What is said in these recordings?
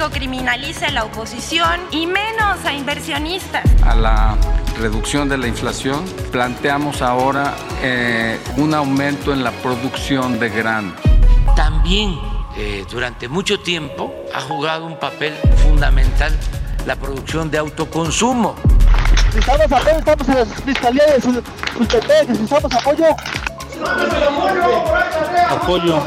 México criminalice a la oposición y menos a inversionistas. a la reducción de la inflación, planteamos ahora eh, un aumento en la producción de grano. también eh, durante mucho tiempo ha jugado un papel fundamental la producción de autoconsumo. Necesitamos apoyo, estamos en la fiscalía de Sul- Sultepec, necesitamos apoyo. Apoyo.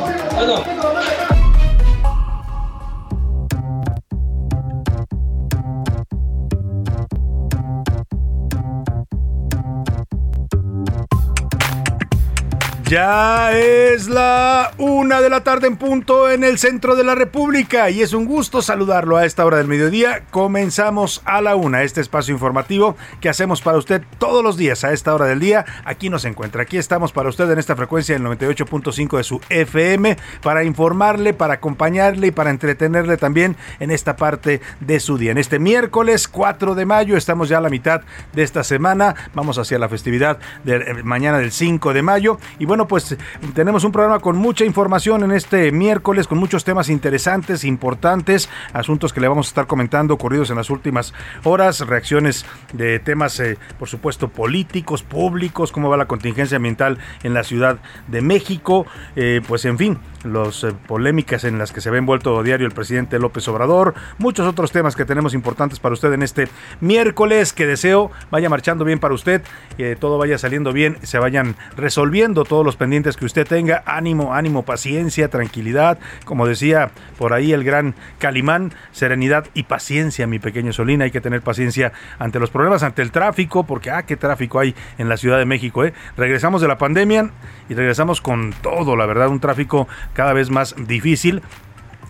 Ya es la una de la tarde en punto en el centro de la República y es un gusto saludarlo a esta hora del mediodía. Comenzamos a la una este espacio informativo que hacemos para usted todos los días a esta hora del día. Aquí nos encuentra, aquí estamos para usted en esta frecuencia del 98.5 de su FM para informarle, para acompañarle y para entretenerle también en esta parte de su día. En este miércoles 4 de mayo estamos ya a la mitad de esta semana. Vamos hacia la festividad de eh, mañana del 5 de mayo y bueno, pues tenemos un programa con mucha información en este miércoles, con muchos temas interesantes, importantes, asuntos que le vamos a estar comentando ocurridos en las últimas horas, reacciones de temas, eh, por supuesto, políticos, públicos, cómo va la contingencia ambiental en la Ciudad de México, eh, pues en fin, las polémicas en las que se ve envuelto diario el presidente López Obrador, muchos otros temas que tenemos importantes para usted en este miércoles, que deseo vaya marchando bien para usted, que todo vaya saliendo bien, se vayan resolviendo todos los pendientes que usted tenga, ánimo, ánimo, paciencia, tranquilidad, como decía por ahí el gran Calimán, serenidad y paciencia, mi pequeño Solina, hay que tener paciencia ante los problemas, ante el tráfico, porque ah, qué tráfico hay en la Ciudad de México, ¿eh? Regresamos de la pandemia y regresamos con todo, la verdad, un tráfico cada vez más difícil.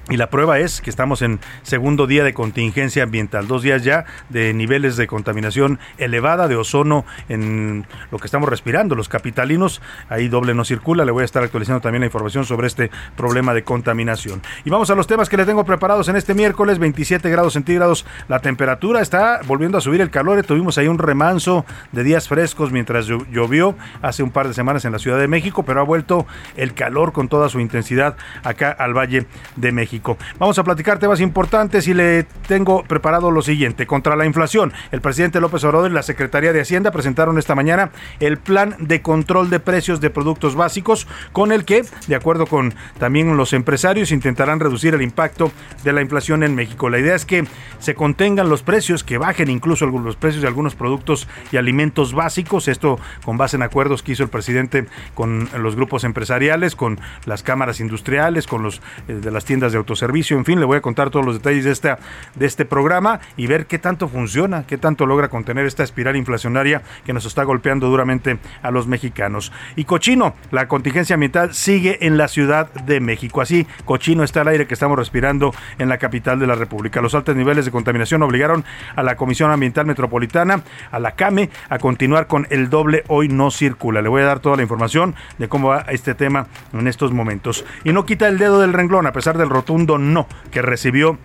Y la prueba es que estamos en segundo día de contingencia ambiental, dos días ya de niveles de contaminación elevada de ozono en lo que estamos respirando, los capitalinos, ahí doble no circula, le voy a estar actualizando también la información sobre este problema de contaminación. Y vamos a los temas que le tengo preparados en este miércoles, 27 grados centígrados, la temperatura está volviendo a subir el calor, tuvimos ahí un remanso de días frescos mientras llo- llovió hace un par de semanas en la Ciudad de México, pero ha vuelto el calor con toda su intensidad acá al Valle de México. Vamos a platicar temas importantes y le tengo preparado lo siguiente. Contra la inflación, el presidente López Obrador y la Secretaría de Hacienda presentaron esta mañana el plan de control de precios de productos básicos con el que, de acuerdo con también los empresarios, intentarán reducir el impacto de la inflación en México. La idea es que se contengan los precios, que bajen incluso los precios de algunos productos y alimentos básicos. Esto con base en acuerdos que hizo el presidente con los grupos empresariales, con las cámaras industriales, con los eh, de las tiendas de autoservicio, en fin, le voy a contar todos los detalles de esta de este programa y ver qué tanto funciona, qué tanto logra contener esta espiral inflacionaria que nos está golpeando duramente a los mexicanos. Y cochino, la contingencia ambiental sigue en la Ciudad de México. Así, cochino está el aire que estamos respirando en la capital de la República. Los altos niveles de contaminación obligaron a la Comisión Ambiental Metropolitana, a la CAME, a continuar con el doble hoy no circula. Le voy a dar toda la información de cómo va este tema en estos momentos. Y no quita el dedo del renglón, a pesar del rotundo no que recibió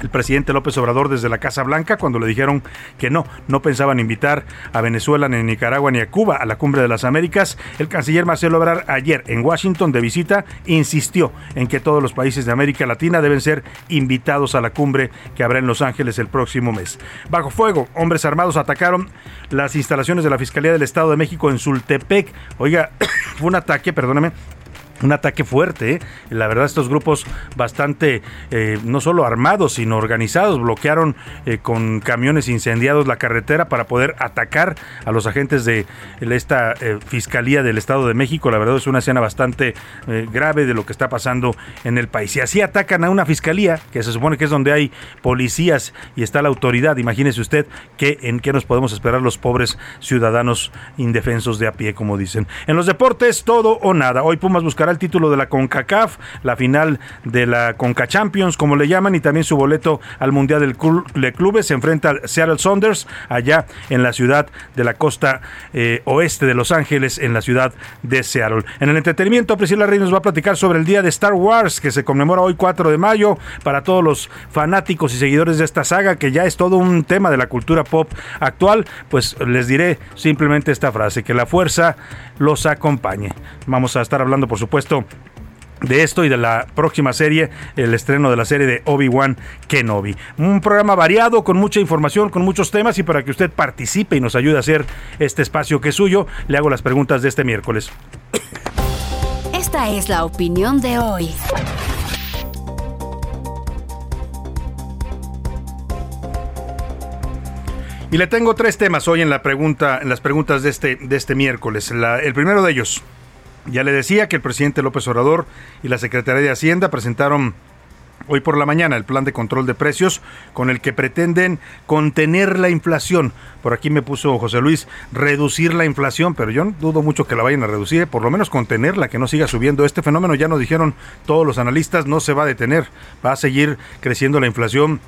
el presidente López Obrador desde la Casa Blanca cuando le dijeron que no, no pensaban invitar a Venezuela, ni a Nicaragua, ni a Cuba a la Cumbre de las Américas. El canciller Marcelo Ebrard ayer en Washington de visita insistió en que todos los países de América Latina deben ser invitados a la cumbre que habrá en Los Ángeles el próximo mes. Bajo fuego, hombres armados atacaron las instalaciones de la Fiscalía del Estado de México en Sultepec. Oiga, fue un ataque, perdóname, un ataque fuerte. ¿eh? La verdad, estos grupos bastante, eh, no solo armados, sino organizados, bloquearon eh, con camiones incendiados la carretera para poder atacar a los agentes de esta Fiscalía del Estado de México. La verdad es una escena bastante grave de lo que está pasando en el país. Y así atacan a una fiscalía, que se supone que es donde hay policías y está la autoridad, imagínese usted que, en qué nos podemos esperar los pobres ciudadanos indefensos de a pie, como dicen. En los deportes, todo o nada. Hoy Pumas buscará el título de la CONCACAF, la final de la CONCA Champions, como le llaman, y también su boleto al Mundial del de Clubes. Se enfrenta al Seattle Saunders allá en la ciudad de la costa eh, oeste de Los Ángeles, en la ciudad de Seattle. En el entretenimiento, Priscila Rey nos va a platicar sobre el día de Star Wars, que se conmemora hoy 4 de mayo, para todos los fanáticos y seguidores de esta saga, que ya es todo un tema de la cultura pop actual, pues les diré simplemente esta frase, que la fuerza los acompañe. Vamos a estar hablando, por supuesto, de esto y de la próxima serie, el estreno de la serie de Obi-Wan Kenobi. Un programa variado, con mucha información, con muchos temas y para que usted participe y nos ayude a hacer este espacio que es suyo, le hago las preguntas de este miércoles. Esta es la opinión de hoy. Y le tengo tres temas hoy en la pregunta, en las preguntas de este, de este miércoles. el primero de ellos, ya le decía que el presidente López Obrador y la Secretaría de Hacienda presentaron hoy por la mañana el plan de control de precios con el que pretenden contener la inflación. Por aquí me puso José Luis, reducir la inflación, pero yo dudo mucho que la vayan a reducir, por lo menos contenerla, que no siga subiendo. Este fenómeno ya nos dijeron todos los analistas, no se va a detener, va a seguir creciendo la inflación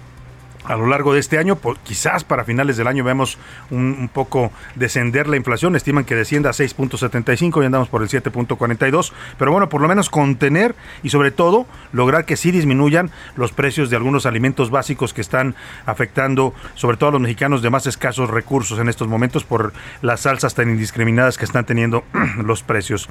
a lo largo de este año. quizás para finales del año vemos un, poco descender la inflación. Estiman que descienda a 6.75 y andamos por el 7.42. Pero bueno, por lo menos contener y sobre todo lograr que sí disminuyan los precios de algunos alimentos básicos que están afectando sobre todo a los mexicanos de más escasos recursos en estos momentos por las salsas tan indiscriminadas que están teniendo los precios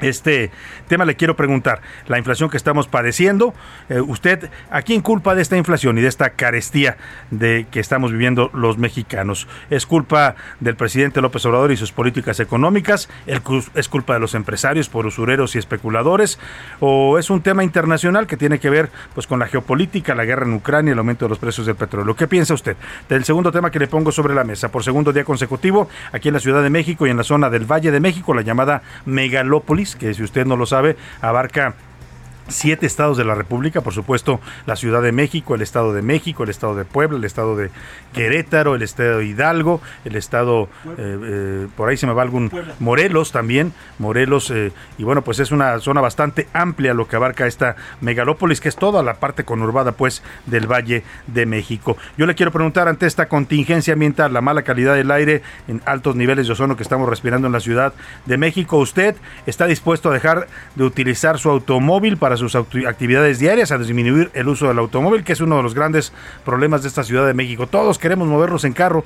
este tema le quiero preguntar, la inflación que estamos padeciendo, eh, usted, ¿a quién culpa de esta inflación y de esta carestía de que estamos viviendo los mexicanos? ¿Es culpa del presidente López Obrador y sus políticas económicas? ¿Es culpa de los empresarios por usureros y especuladores? ¿O es un tema internacional que tiene que ver pues con la geopolítica, la guerra en Ucrania, el aumento de los precios del petróleo? ¿Qué piensa usted? Del segundo tema que le pongo sobre la mesa, por segundo día consecutivo, aquí en la Ciudad de México y en la zona del Valle de México, la llamada megalópolis, que si usted no lo sabe, abarca siete estados de la República, por supuesto, la Ciudad de México, el Estado de México, el Estado de Puebla, el Estado de Querétaro, el Estado de Hidalgo, el Estado, eh, eh, por ahí se me va algún, Morelos también, Morelos, eh, y bueno, pues es una zona bastante amplia lo que abarca esta megalópolis, que es toda la parte conurbada, pues, del Valle de México. Yo le quiero preguntar, ante esta contingencia ambiental, la mala calidad del aire en altos niveles de ozono que estamos respirando en la Ciudad de México, ¿usted está dispuesto a dejar de utilizar su automóvil para sus actividades diarias, a disminuir el uso del automóvil, que es uno de los grandes problemas de esta Ciudad de México. Todos queremos movernos en carro,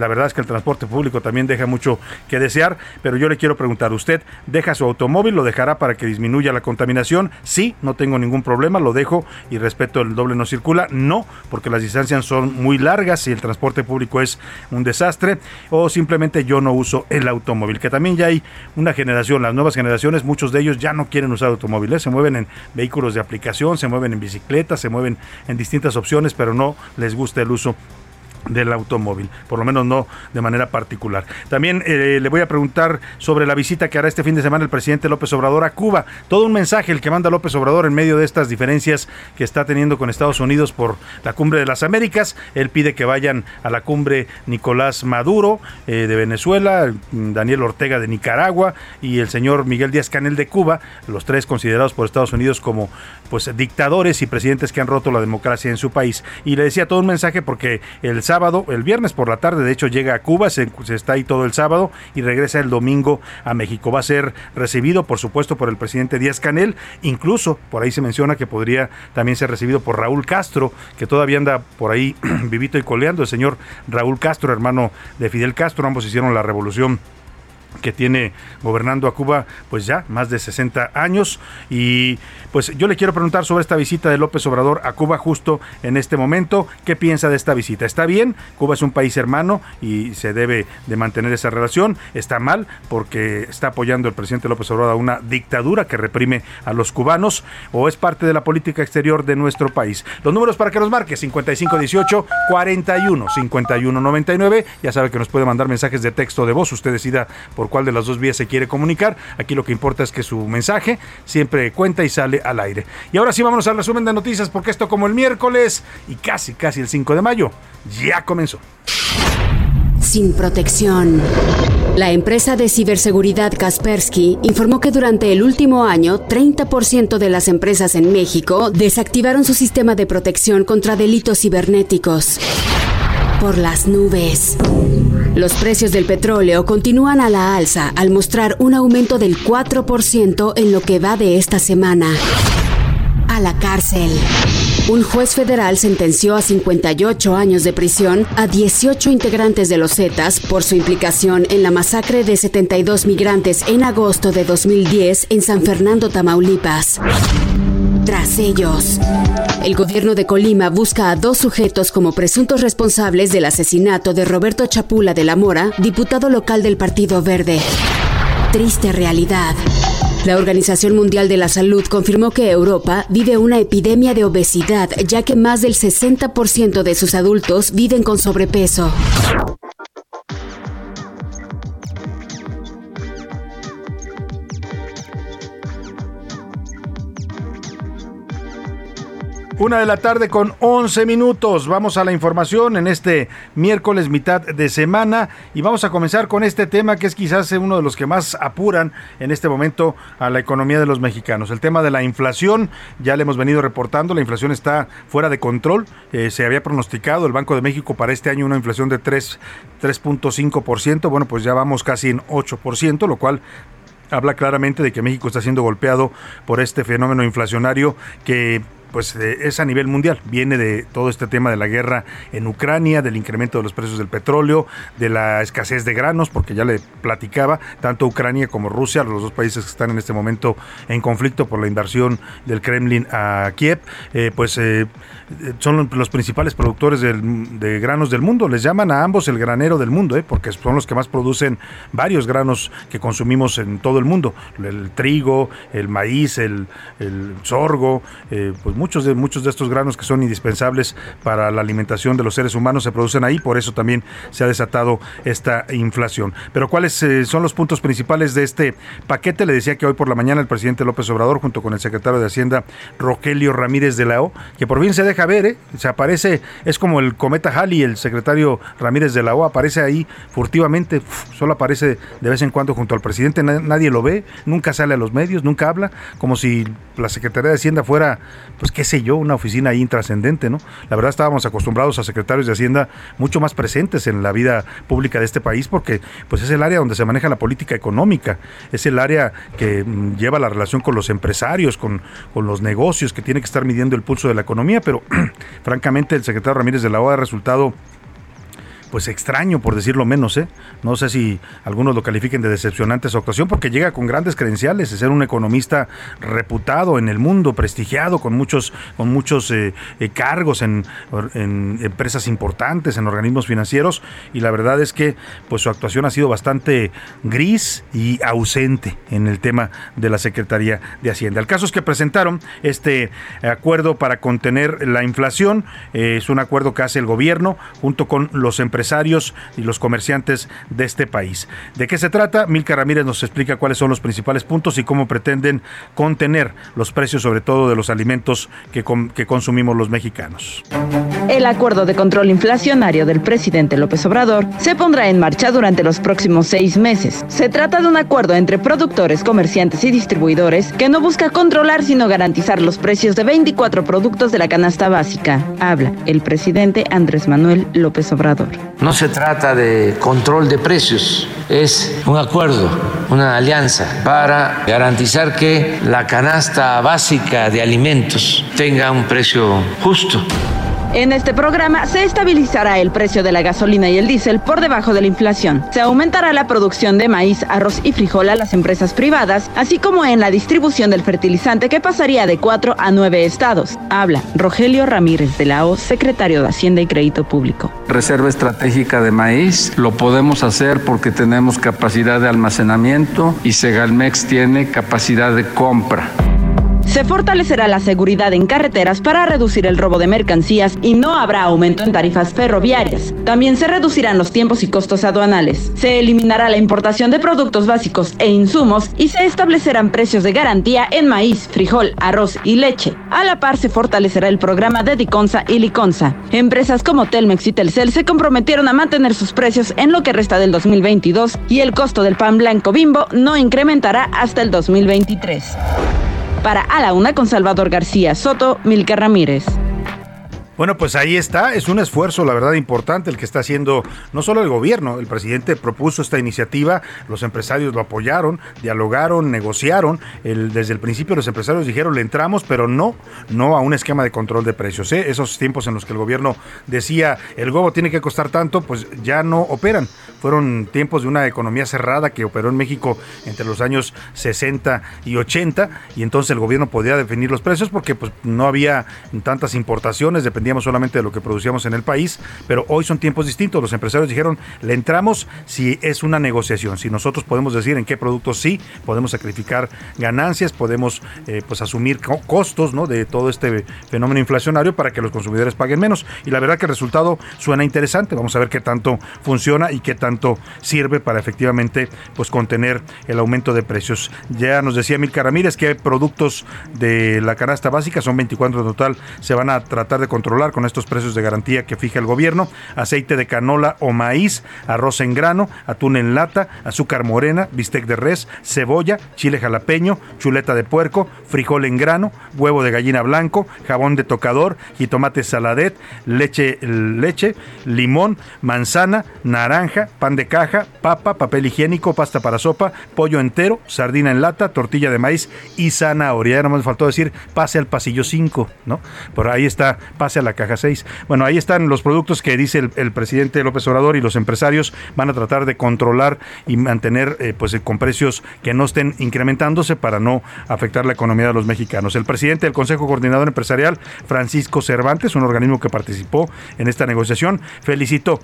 la verdad es que el transporte público también deja mucho que desear, pero yo le quiero preguntar, ¿usted deja su automóvil, lo dejará para que disminuya la contaminación? Sí, no tengo ningún problema, lo dejo y respeto el doble no circula. No, porque las distancias son muy largas y el transporte público es un desastre, o simplemente yo no uso el automóvil, que también ya hay una generación, las nuevas generaciones, muchos de ellos ya no quieren usar automóviles, se mueven en vehículos de aplicación, se mueven en bicicletas, se mueven en distintas opciones, pero no les gusta el uso del automóvil, por lo menos no de manera particular. También eh, le voy a preguntar sobre la visita que hará este fin de semana el presidente López Obrador a Cuba. Todo un mensaje el que manda López Obrador en medio de estas diferencias que está teniendo con Estados Unidos por la cumbre de las Américas. Él pide que vayan a la cumbre Nicolás Maduro eh, de Venezuela, Daniel Ortega de Nicaragua y el señor Miguel Díaz Canel de Cuba, los tres considerados por Estados Unidos como pues dictadores y presidentes que han roto la democracia en su país. Y le decía todo un mensaje porque el sábado, el viernes por la tarde, de hecho llega a Cuba, se, se está ahí todo el sábado y regresa el domingo a México. Va a ser recibido, por supuesto, por el presidente Díaz Canel, incluso por ahí se menciona que podría también ser recibido por Raúl Castro, que todavía anda por ahí vivito y coleando, el señor Raúl Castro, hermano de Fidel Castro, ambos hicieron la revolución que tiene gobernando a Cuba pues ya más de 60 años y pues yo le quiero preguntar sobre esta visita de López Obrador a Cuba justo en este momento, ¿qué piensa de esta visita? ¿Está bien? Cuba es un país hermano y se debe de mantener esa relación, está mal porque está apoyando el presidente López Obrador a una dictadura que reprime a los cubanos o es parte de la política exterior de nuestro país. Los números para que nos marque 5518 41 51 99, ya sabe que nos puede mandar mensajes de texto de voz, usted decida por cuál de las dos vías se quiere comunicar. Aquí lo que importa es que su mensaje siempre cuenta y sale al aire. Y ahora sí vámonos al resumen de noticias porque esto como el miércoles y casi casi el 5 de mayo ya comenzó. Sin protección. La empresa de ciberseguridad Kaspersky informó que durante el último año, 30% de las empresas en México desactivaron su sistema de protección contra delitos cibernéticos. Por las nubes. Los precios del petróleo continúan a la alza al mostrar un aumento del 4% en lo que va de esta semana. A la cárcel. Un juez federal sentenció a 58 años de prisión a 18 integrantes de los Zetas por su implicación en la masacre de 72 migrantes en agosto de 2010 en San Fernando, Tamaulipas. Tras ellos, el gobierno de Colima busca a dos sujetos como presuntos responsables del asesinato de Roberto Chapula de la Mora, diputado local del Partido Verde. Triste realidad. La Organización Mundial de la Salud confirmó que Europa vive una epidemia de obesidad, ya que más del 60% de sus adultos viven con sobrepeso. Una de la tarde con 11 minutos. Vamos a la información en este miércoles mitad de semana y vamos a comenzar con este tema que es quizás uno de los que más apuran en este momento a la economía de los mexicanos. El tema de la inflación, ya le hemos venido reportando, la inflación está fuera de control. Eh, se había pronosticado el Banco de México para este año una inflación de 3.5%. Bueno, pues ya vamos casi en 8%, lo cual habla claramente de que México está siendo golpeado por este fenómeno inflacionario que pues es a nivel mundial. Viene de todo este tema de la guerra en Ucrania, del incremento de los precios del petróleo, de la escasez de granos, porque ya le platicaba, tanto Ucrania como Rusia, los dos países que están en este momento en conflicto por la inversión del Kremlin a Kiev, eh, pues eh, son los principales productores de granos del mundo. Les llaman a ambos el granero del mundo, eh, porque son los que más producen varios granos que consumimos en todo el mundo. El trigo, el maíz, el, el sorgo, pues muchos de, muchos de estos granos que son indispensables para la alimentación de los seres humanos se producen ahí, por eso también se ha desatado esta inflación. Pero ¿cuáles eh, son los puntos principales de este paquete? Le decía que hoy por la mañana el presidente López Obrador, junto con el secretario de Hacienda Rogelio Ramírez de la O, que por fin se deja ver, ¿eh? se aparece, es como el cometa Halley, el secretario Ramírez de la O, aparece ahí furtivamente, solo aparece de vez en cuando junto al presidente, nadie lo ve, nunca sale a los medios, nunca habla, como si la Secretaría de Hacienda fuera pues qué sé yo, una oficina ahí intrascendente, ¿no? La verdad estábamos acostumbrados a secretarios de Hacienda mucho más presentes en la vida pública de este país porque pues es el área donde se maneja la política económica, es el área que mm, lleva la relación con los empresarios, con, con los negocios, que tiene que estar midiendo el pulso de la economía, pero francamente el secretario Ramírez de la OA ha resultado pues extraño, por decirlo menos, ¿eh? No sé si algunos lo califiquen de decepcionante su actuación, porque llega con grandes credenciales, de ser un economista reputado en el mundo, prestigiado, con muchos, con muchos eh, eh, cargos en, empresas importantes, en organismos financieros, y la verdad es que pues su actuación ha sido bastante gris y ausente en el tema de la Secretaría de Hacienda. El caso es que presentaron este acuerdo para contener la inflación, es un acuerdo que hace el gobierno junto con los empresarios y los comerciantes de este país. ¿De qué se trata? Milka Ramírez nos explica cuáles son los principales puntos y cómo pretenden contener los precios, sobre todo de los alimentos que, que consumimos los mexicanos. El acuerdo de control inflacionario del presidente López Obrador se pondrá en marcha durante los próximos seis meses. Se trata de un acuerdo entre productores, comerciantes y distribuidores que no busca controlar sino garantizar los precios de 24 productos de la canasta básica. Habla el presidente Andrés Manuel López Obrador. No se trata de control de precios, es un acuerdo, una alianza para garantizar que la canasta básica de alimentos tenga un precio justo. En este programa se estabilizará el precio de la gasolina y el diésel por debajo de la inflación. Se aumentará la producción de maíz, arroz y frijol a las empresas privadas, así como en la distribución del fertilizante que pasaría de cuatro a nueve estados. Habla Rogelio Ramírez de la O, secretario de Hacienda y Crédito Público. Reserva estratégica de maíz, lo podemos hacer porque tenemos capacidad de almacenamiento y Segalmex tiene capacidad de compra. Se fortalecerá la seguridad en carreteras para reducir el robo de mercancías y no habrá aumento en tarifas ferroviarias. También se reducirán los tiempos y costos aduanales. Se eliminará la importación de productos básicos e insumos y se establecerán precios de garantía en maíz, frijol, arroz y leche. A la par se fortalecerá el programa de Diconsa y Liconsa. Empresas como Telmex y Telcel se comprometieron a mantener sus precios en lo que resta del 2022 y el costo del pan blanco bimbo no incrementará hasta el 2023. Para A la Una con Salvador García Soto, Milka Ramírez. Bueno, pues ahí está, es un esfuerzo, la verdad, importante el que está haciendo no solo el gobierno, el presidente propuso esta iniciativa, los empresarios lo apoyaron, dialogaron, negociaron, desde el principio los empresarios dijeron le entramos, pero no, no a un esquema de control de precios. ¿eh? Esos tiempos en los que el gobierno decía el huevo tiene que costar tanto, pues ya no operan. Fueron tiempos de una economía cerrada que operó en México entre los años 60 y 80 y entonces el gobierno podía definir los precios porque pues no había tantas importaciones, solamente de lo que producíamos en el país, pero hoy son tiempos distintos. Los empresarios dijeron, le entramos si es una negociación, si nosotros podemos decir en qué productos sí, podemos sacrificar ganancias, podemos eh, pues asumir costos ¿no? de todo este fenómeno inflacionario para que los consumidores paguen menos. Y la verdad que el resultado suena interesante. Vamos a ver qué tanto funciona y qué tanto sirve para efectivamente pues contener el aumento de precios. Ya nos decía Milka Ramírez que productos de la canasta básica, son 24 en total, se van a tratar de controlar con estos precios de garantía que fija el gobierno, aceite de canola o maíz, arroz en grano, atún en lata, azúcar morena, bistec de res, cebolla, chile jalapeño, chuleta de puerco, frijol en grano, huevo de gallina blanco, jabón de tocador, jitomate saladet, leche, leche, limón, manzana, naranja, pan de caja, papa, papel higiénico, pasta para sopa, pollo entero, sardina en lata, tortilla de maíz y zanahoria. Ya no me faltó decir pase al pasillo 5, ¿no? Por ahí está, pase a la caja 6. Bueno, ahí están los productos que dice el, presidente López Obrador y los empresarios van a tratar de controlar y mantener eh, pues con precios que no estén incrementándose para no afectar la economía de los mexicanos. El presidente del Consejo Coordinador Empresarial, Francisco Cervantes, un organismo que participó en esta negociación, felicitó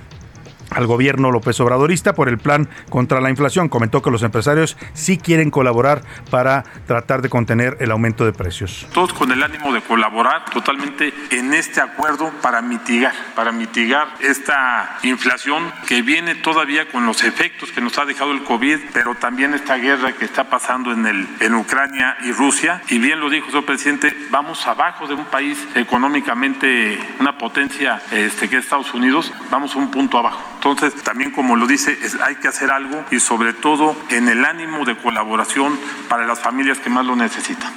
al gobierno López Obradorista por el plan contra la inflación. Comentó que los empresarios sí quieren colaborar para tratar de contener el aumento de precios. Todos con el ánimo de colaborar totalmente en este acuerdo para mitigar, para mitigar esta inflación que viene todavía con los efectos que nos ha dejado el COVID, pero también esta guerra que está pasando en, el, en Ucrania y Rusia. Y bien lo dijo su presidente, vamos abajo de un país económicamente, una potencia este, que es Estados Unidos, vamos un punto abajo. Entonces, también como lo dice, hay que hacer algo y sobre todo en el ánimo de colaboración para las familias que más lo necesitan.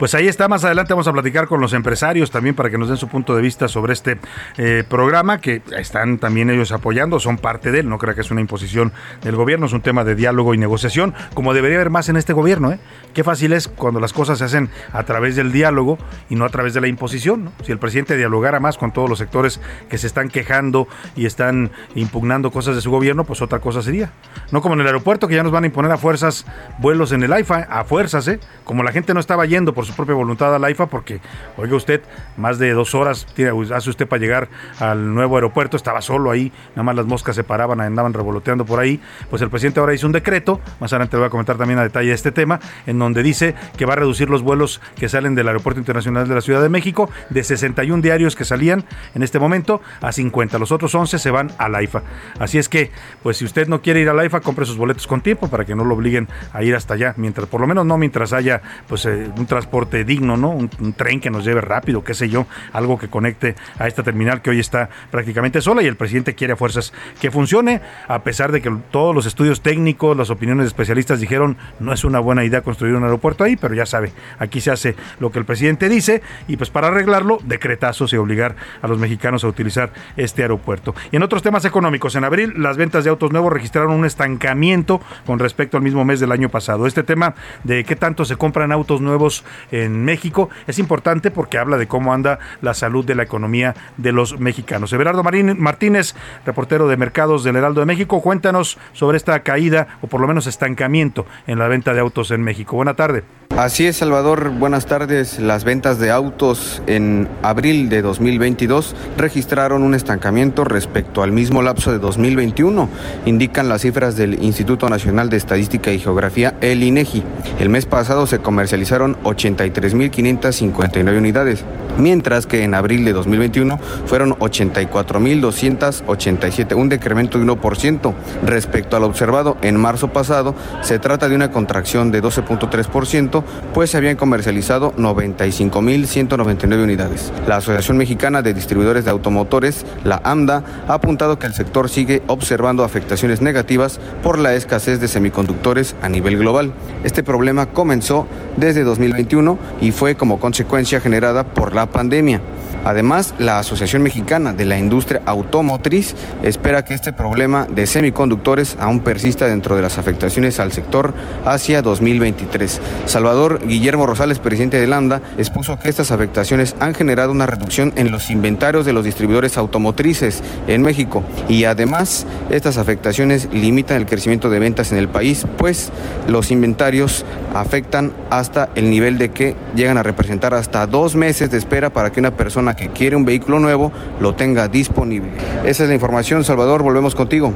Pues ahí está, más adelante vamos a platicar con los empresarios también para que nos den su punto de vista sobre este eh, programa que están también ellos apoyando, son parte de él, no creo que es una imposición del gobierno, es un tema de diálogo y negociación, como debería haber más en este gobierno. ¿eh? Qué fácil es cuando las cosas se hacen a través del diálogo y no a través de la imposición. Si el presidente dialogara más con todos los sectores que se están quejando y están impugnando cosas de su gobierno, pues otra cosa sería. No como en el aeropuerto que ya nos van a imponer a fuerzas vuelos en el IFA, a fuerzas, ¿eh? como la gente no estaba yendo por su propia voluntad a la IFA porque, oiga usted, más de dos horas hace usted para llegar al nuevo aeropuerto, estaba solo ahí, nada más las moscas se paraban, andaban revoloteando por ahí. Pues el presidente ahora hizo un decreto, más adelante le voy a comentar también a detalle este tema, en donde dice que va a reducir los vuelos que salen del Aeropuerto Internacional de la Ciudad de México de 61 diarios que salían en este momento a 50. Los otros 11 se van a la IFA. Así es que, pues si usted no quiere ir a la IFA, compre sus boletos con tiempo para que no lo obliguen a ir hasta allá, mientras, por lo menos no mientras haya pues eh, un transporte digno, ¿no? Un, tren que nos lleve rápido, qué sé yo, algo que conecte a esta terminal que hoy está prácticamente sola y el presidente quiere a fuerzas que funcione, a pesar de que todos los estudios técnicos, las opiniones de especialistas dijeron no es una buena idea construir un aeropuerto ahí, pero ya sabe, aquí se hace lo que el presidente dice y pues para arreglarlo, decretazos y obligar a los mexicanos a utilizar este aeropuerto. Y en otros temas económicos, en abril las ventas de autos nuevos registraron un estancamiento con respecto al mismo mes del año pasado. Este tema de qué tanto se compran autos nuevos en México es importante porque habla de cómo anda la salud de la economía de los mexicanos. Everardo Martínez, reportero de mercados del Heraldo de México, cuéntanos sobre esta caída o por lo menos estancamiento en la venta de autos en México. Buena tarde. Así es, Salvador. Buenas tardes. Las ventas de autos en abril de 2022 registraron un estancamiento respecto al mismo lapso de 2021, indican las cifras del Instituto Nacional de Estadística y Geografía, el INEGI. El mes pasado se comercializaron 83.559 unidades, mientras que en abril de 2021 fueron 84.287, un decremento de 1%. Respecto al observado en marzo pasado, se trata de una contracción de 12.3% pues se habían comercializado 95.199 unidades. La Asociación Mexicana de Distribuidores de Automotores, la AMDA, ha apuntado que el sector sigue observando afectaciones negativas por la escasez de semiconductores a nivel global. Este problema comenzó desde 2021 y fue como consecuencia generada por la pandemia. Además, la Asociación Mexicana de la Industria Automotriz espera que este problema de semiconductores aún persista dentro de las afectaciones al sector hacia 2023. Salvador Guillermo Rosales, presidente de Lambda, expuso que estas afectaciones han generado una reducción en los inventarios de los distribuidores automotrices en México y además estas afectaciones limitan el crecimiento de ventas en el país, pues los inventarios afectan hasta el nivel de que llegan a representar hasta dos meses de espera para que una persona que quiere un vehículo nuevo lo tenga disponible. Esa es la información, Salvador, volvemos contigo.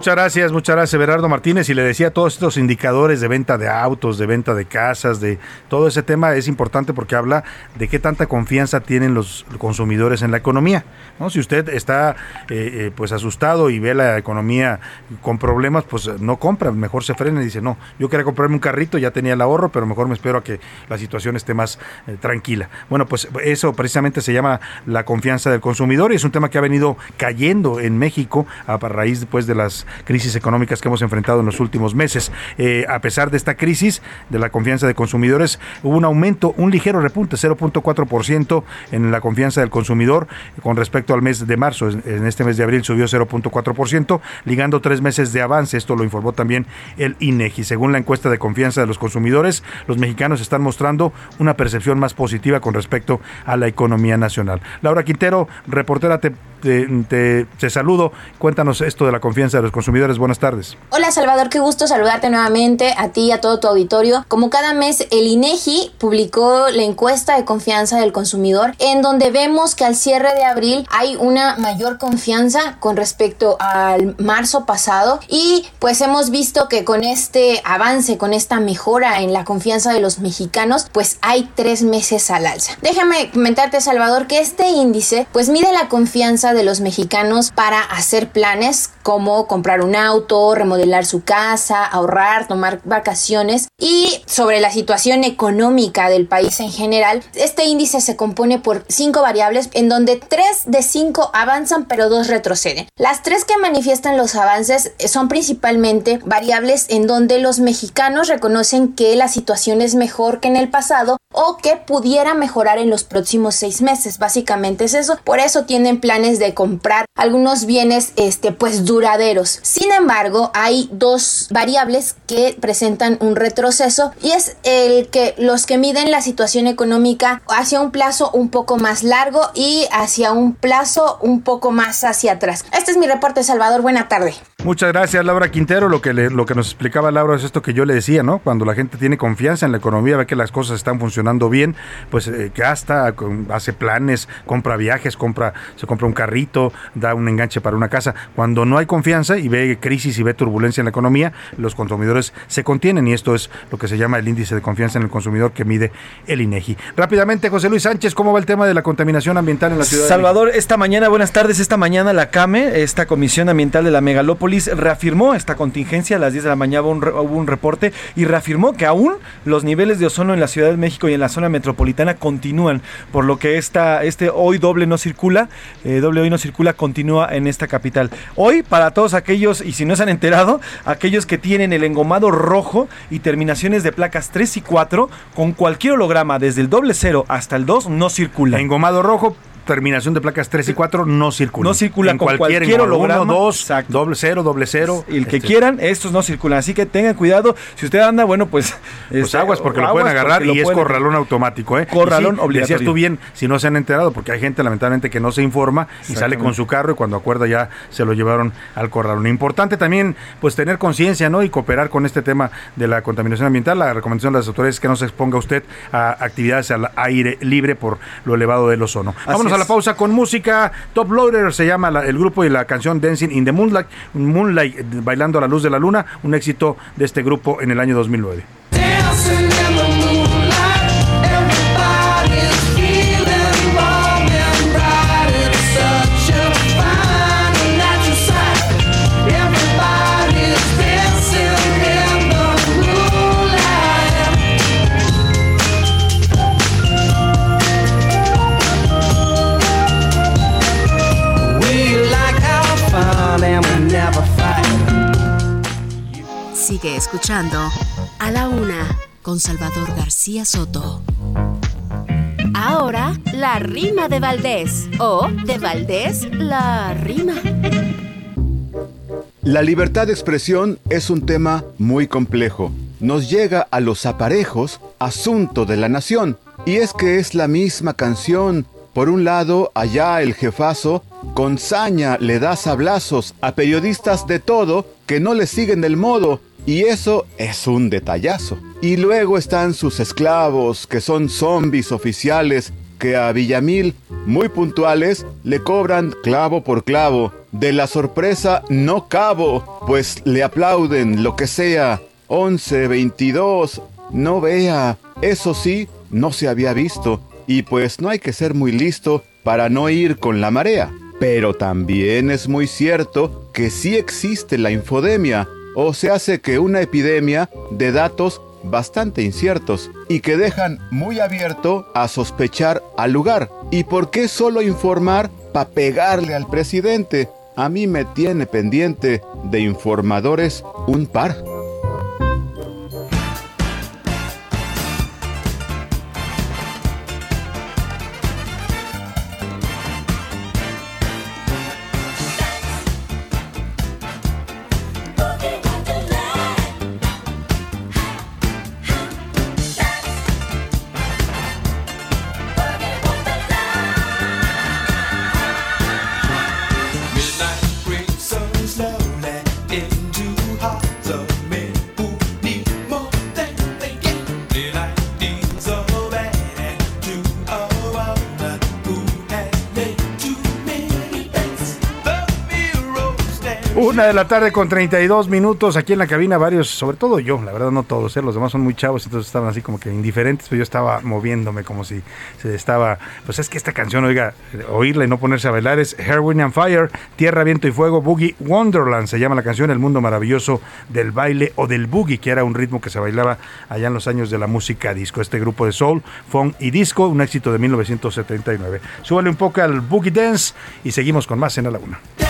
Muchas gracias, muchas gracias, Berardo Martínez. Y le decía, todos estos indicadores de venta de autos, de venta de casas, de todo ese tema es importante porque habla de qué tanta confianza tienen los consumidores en la economía. ¿no? Si usted está eh, eh, pues asustado y ve la economía con problemas, pues no compra, mejor se frena y dice, no, yo quería comprarme un carrito, ya tenía el ahorro, pero mejor me espero a que la situación esté más eh, tranquila. Bueno, pues eso precisamente se llama la confianza del consumidor y es un tema que ha venido cayendo en México a raíz después de las crisis económicas que hemos enfrentado en los últimos meses. Eh, a pesar de esta crisis de la confianza de consumidores, hubo un aumento, un ligero repunte, 0.4% en la confianza del consumidor con respecto al mes de marzo. En este mes de abril subió 0.4%, ligando tres meses de avance. Esto lo informó también el INEGI. Según la encuesta de confianza de los consumidores, los mexicanos están mostrando una percepción más positiva con respecto a la economía nacional. Laura Quintero, reportera, te, saludo. Cuéntanos esto de la confianza de los consumidores. Buenas tardes. Hola Salvador, qué gusto saludarte nuevamente a ti y a todo tu auditorio. Como cada mes, el INEGI publicó la encuesta de confianza del consumidor, en donde vemos que al cierre de abril hay una mayor confianza con respecto al marzo pasado y pues hemos visto que con este avance, con esta mejora en la confianza de los mexicanos, pues hay tres meses al alza. Déjame comentarte Salvador que este índice pues mide la confianza de los mexicanos para hacer planes como comprar un auto, remodelar su casa, ahorrar, tomar vacaciones y sobre la situación económica del país en general. Este índice se compone por cinco variables en donde tres de cinco avanzan pero dos retroceden. Las tres que manifiestan los avances son principalmente variables en donde los mexicanos reconocen que la situación es mejor que en el pasado o que pudiera mejorar en los próximos seis meses. Básicamente es eso. Por eso tienen planes de comprar algunos bienes este pues duraderos. Sin embargo, hay dos variables que presentan un retroceso y es el que los que miden la situación económica hacia un plazo un poco más largo y hacia un plazo un poco más hacia atrás. Este es mi reporte, Salvador. Buena tarde. Muchas gracias, Laura Quintero. Lo que, le- lo que nos explicaba Laura es esto que yo le decía, ¿no? Cuando la gente tiene confianza en la economía, ve que las cosas están funcionando bien, pues eh, gasta, hace planes, compra viajes, compra, se compra un carrito, da un enganche para una casa. Cuando no hay confianza y ve crisis y ve turbulencia en la economía, los consumidores se contienen y esto es lo que se llama el índice de confianza en el consumidor que mide el INEGI. Rápidamente, José Luis Sánchez, ¿cómo va el tema de la contaminación ambiental en la ciudad? de Salvador, esta mañana, buenas tardes, esta mañana la CAME, esta Comisión Ambiental de la Megalópolis, reafirmó esta contingencia, a las 10 de la mañana hubo un, reporte y reafirmó que aún los niveles de ozono en la Ciudad de México y en la zona metropolitana continúan, por lo que esta, este hoy doble no circula, eh, doble hoy no circula, continúa en esta capital. Hoy, para todos aquellos, y si no se han enterado, aquellos que tienen el engomado rojo y terminaciones de placas 3 y 4, con cualquier holograma desde el doble cero hasta el 2, no circula. Engomado rojo, terminación de placas 3 y 4 no circula. No circula en con cualquier, cualquier holograma. uno, dos, doble cero, doble cero. El que Este, quieran, estos no circulan. Así que tengan cuidado. Si usted anda, bueno, pues. Pues este, aguas porque lo pueden agarrar lo y es corralón automático, ¿eh? Corralón sí, obligatorio. Decías tú bien, si no se han enterado, porque hay gente lamentablemente que no se informa y sale con su carro y cuando acuerda ya se lo llevaron al corralón. Importante también, pues tener conciencia, ¿no? Y cooperar con este tema de la contaminación ambiental. La recomendación de las autoridades es que no se exponga usted a actividades al aire libre por lo elevado del ozono. Vámonos a la pausa con música. Top Loader se llama la- el grupo y la canción Dancing in the Moonlight, Moonlight, eh, bailando a la luz de la luna, un éxito de este grupo en el año 2009. Escuchando A la Una con Salvador García Soto. Ahora, la rima de Valdés. O de Valdés, la rima. La libertad de expresión es un tema muy complejo. Nos llega a los aparejos, asunto de la nación. Y es que es la misma canción. Por un lado, allá el jefazo, con saña le da sablazos a periodistas de todo que no le siguen el modo. Y eso es un detallazo. Y luego están sus esclavos, que son zombies oficiales, que a Villamil, muy puntuales, le cobran clavo por clavo. De la sorpresa no cabo, pues le aplauden lo que sea. 11, 22, no vea. Eso sí, no se había visto. Y pues no hay que ser muy listo para no ir con la marea. Pero también es muy cierto que sí existe la infodemia, o se hace que una epidemia de datos bastante inciertos y que dejan muy abierto a sospechar al lugar. ¿Y por qué solo informar para pegarle al presidente? A mí me tiene pendiente de informadores un par. De la tarde con 32 minutos aquí en la cabina, varios, sobre todo yo, la verdad no todos, ¿eh? los demás son muy chavos, entonces estaban así como que indiferentes, pero yo estaba moviéndome como si se estaba, pues es que esta canción, oiga, oírla y no ponerse a bailar es Air, Wind and Fire, Tierra, Viento y Fuego, Boogie Wonderland, se llama la canción, el mundo maravilloso del baile o del boogie, que era un ritmo que se bailaba allá en los años de la música disco, este grupo de soul, funk y disco, un éxito de 1979. Súbale un poco al Boogie Dance y seguimos con más en la una.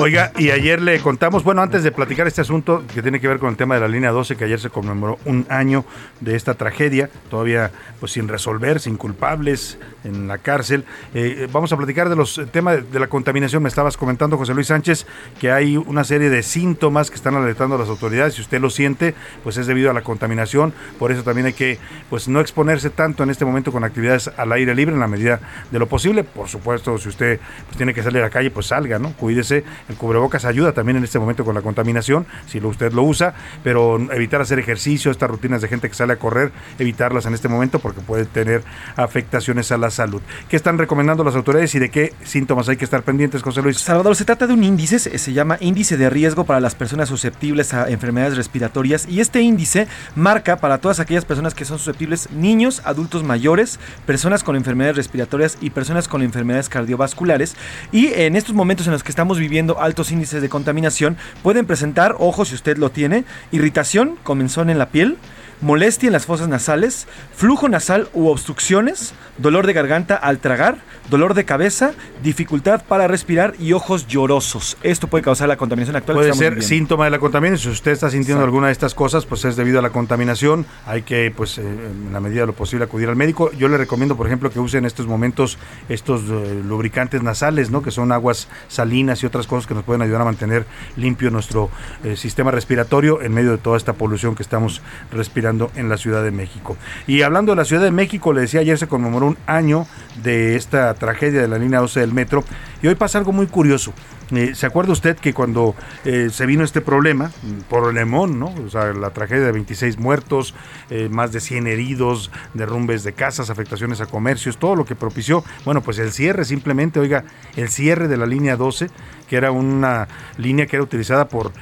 Oiga, y ayer le contamos, bueno, antes de platicar este asunto que tiene que ver con el tema de la línea 12, que ayer se conmemoró un año de esta tragedia, todavía pues sin resolver, sin culpables en la cárcel. Eh, vamos a platicar de los temas de la contaminación. Me estabas comentando, José Luis Sánchez, que hay una serie de síntomas que están alertando a las autoridades. Si usted lo siente, pues es debido a la contaminación. Por eso también hay que pues no exponerse tanto en este momento con actividades al aire libre en la medida de lo posible. Por supuesto, si usted pues, tiene que salir a la calle, pues salga, ¿no? Cuídese el cubrebocas ayuda también en este momento con la contaminación, si usted lo usa, pero evitar hacer ejercicio, estas rutinas de gente que sale a correr, evitarlas en este momento porque puede tener afectaciones a la salud. ¿Qué están recomendando las autoridades y de qué síntomas hay que estar pendientes, José Luis? Salvador, se trata de un índice, se llama índice de riesgo para las personas susceptibles a enfermedades respiratorias y este índice marca para todas aquellas personas que son susceptibles, niños, adultos mayores, personas con enfermedades respiratorias y personas con enfermedades cardiovasculares y en estos momentos en los que estamos viviendo altos índices de contaminación pueden presentar, ojo si usted lo tiene, irritación, comenzón en la piel, molestia en las fosas nasales, flujo nasal u obstrucciones, dolor de garganta al tragar, dolor de cabeza, dificultad para respirar y ojos llorosos. Esto puede causar la contaminación actual. Puede ser síntoma de la contaminación. Si usted está sintiendo alguna de estas cosas, pues es debido a la contaminación. Hay que, pues, eh, en la medida de lo posible, acudir al médico. Yo le recomiendo, por ejemplo, que use en estos momentos estos eh, lubricantes nasales, ¿no? Que son aguas salinas y otras cosas que nos pueden ayudar a mantener limpio nuestro eh, sistema respiratorio en medio de toda esta polución que estamos respirando en la Ciudad de México. Y hablando de la Ciudad de México, le decía ayer se conmemoró un año de esta tragedia de la línea 12 del metro. Y hoy pasa algo muy curioso. Eh, ¿Se acuerda usted que cuando eh, se vino este problema por Lemón, ¿no? O sea, la tragedia de 26 muertos, eh, más de 100 heridos, derrumbes de casas, afectaciones a comercios, todo lo que propició, bueno, pues el cierre simplemente, oiga, el cierre de la línea 12, que era una línea que era utilizada por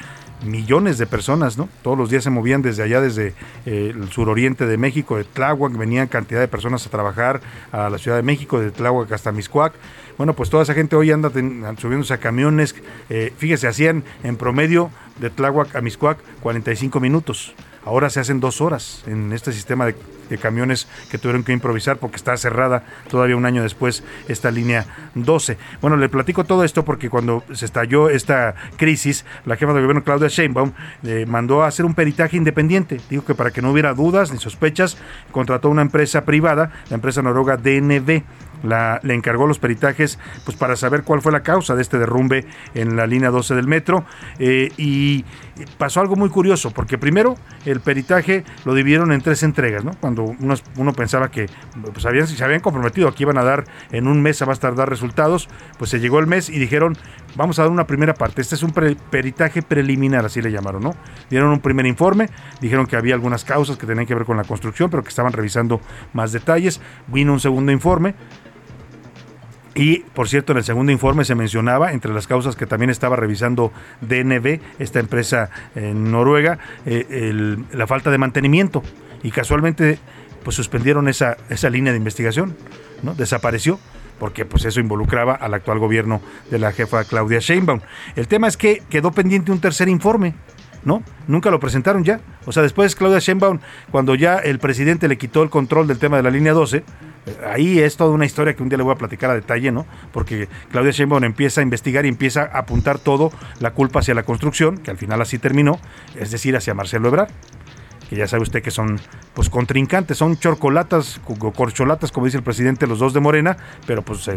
millones de personas, ¿no? Todos los días se movían desde allá, desde eh, el suroriente de México, de Tláhuac, venían cantidad de personas a trabajar a la Ciudad de México, de Tláhuac hasta Miscuac. Bueno, pues toda esa gente hoy anda subiéndose a camiones, eh, fíjese, hacían en promedio de Tláhuac a Miscuac 45 minutos. Ahora se hacen dos horas en este sistema de, camiones que tuvieron que improvisar porque está cerrada todavía un año después esta línea 12. Bueno, le platico todo esto porque cuando se estalló esta crisis, la jefa de gobierno Claudia Sheinbaum mandó a hacer un peritaje independiente. Dijo que para que no hubiera dudas ni sospechas, contrató una empresa privada, la empresa noruega DNV la, le encargó los peritajes pues para saber cuál fue la causa de este derrumbe en la línea 12 del metro eh, y pasó algo muy curioso porque primero el peritaje lo dividieron en tres entregas ¿no? cuando uno, pensaba que pues habían, se habían comprometido que iban a dar en un mes a más tardar resultados pues se llegó el mes y dijeron vamos a dar una primera parte este es un peritaje preliminar así le llamaron ¿no? dieron un primer informe dijeron que había algunas causas que tenían que ver con la construcción pero que estaban revisando más detalles vino un segundo informe y, por cierto, en el segundo informe se mencionaba, entre las causas que también estaba revisando DNB, esta empresa en Noruega, eh, la falta de mantenimiento. Y casualmente, pues suspendieron esa, esa línea de investigación, ¿no? Desapareció porque pues eso involucraba al actual gobierno de la jefa Claudia Sheinbaum. El tema es que quedó pendiente un tercer informe, ¿no? Nunca lo presentaron ya. O sea, después Claudia Sheinbaum, cuando ya el presidente le quitó el control del tema de la línea 12, ahí es toda una historia que un día le voy a platicar a detalle, ¿no? Porque Claudia Sheinbaum empieza a investigar y empieza a apuntar todo la culpa hacia la construcción, que al final así terminó, es decir, hacia Marcelo Ebrard que ya sabe usted que son pues contrincantes, son chorcolatas, corcholatas, como dice el presidente, los dos de Morena, pero pues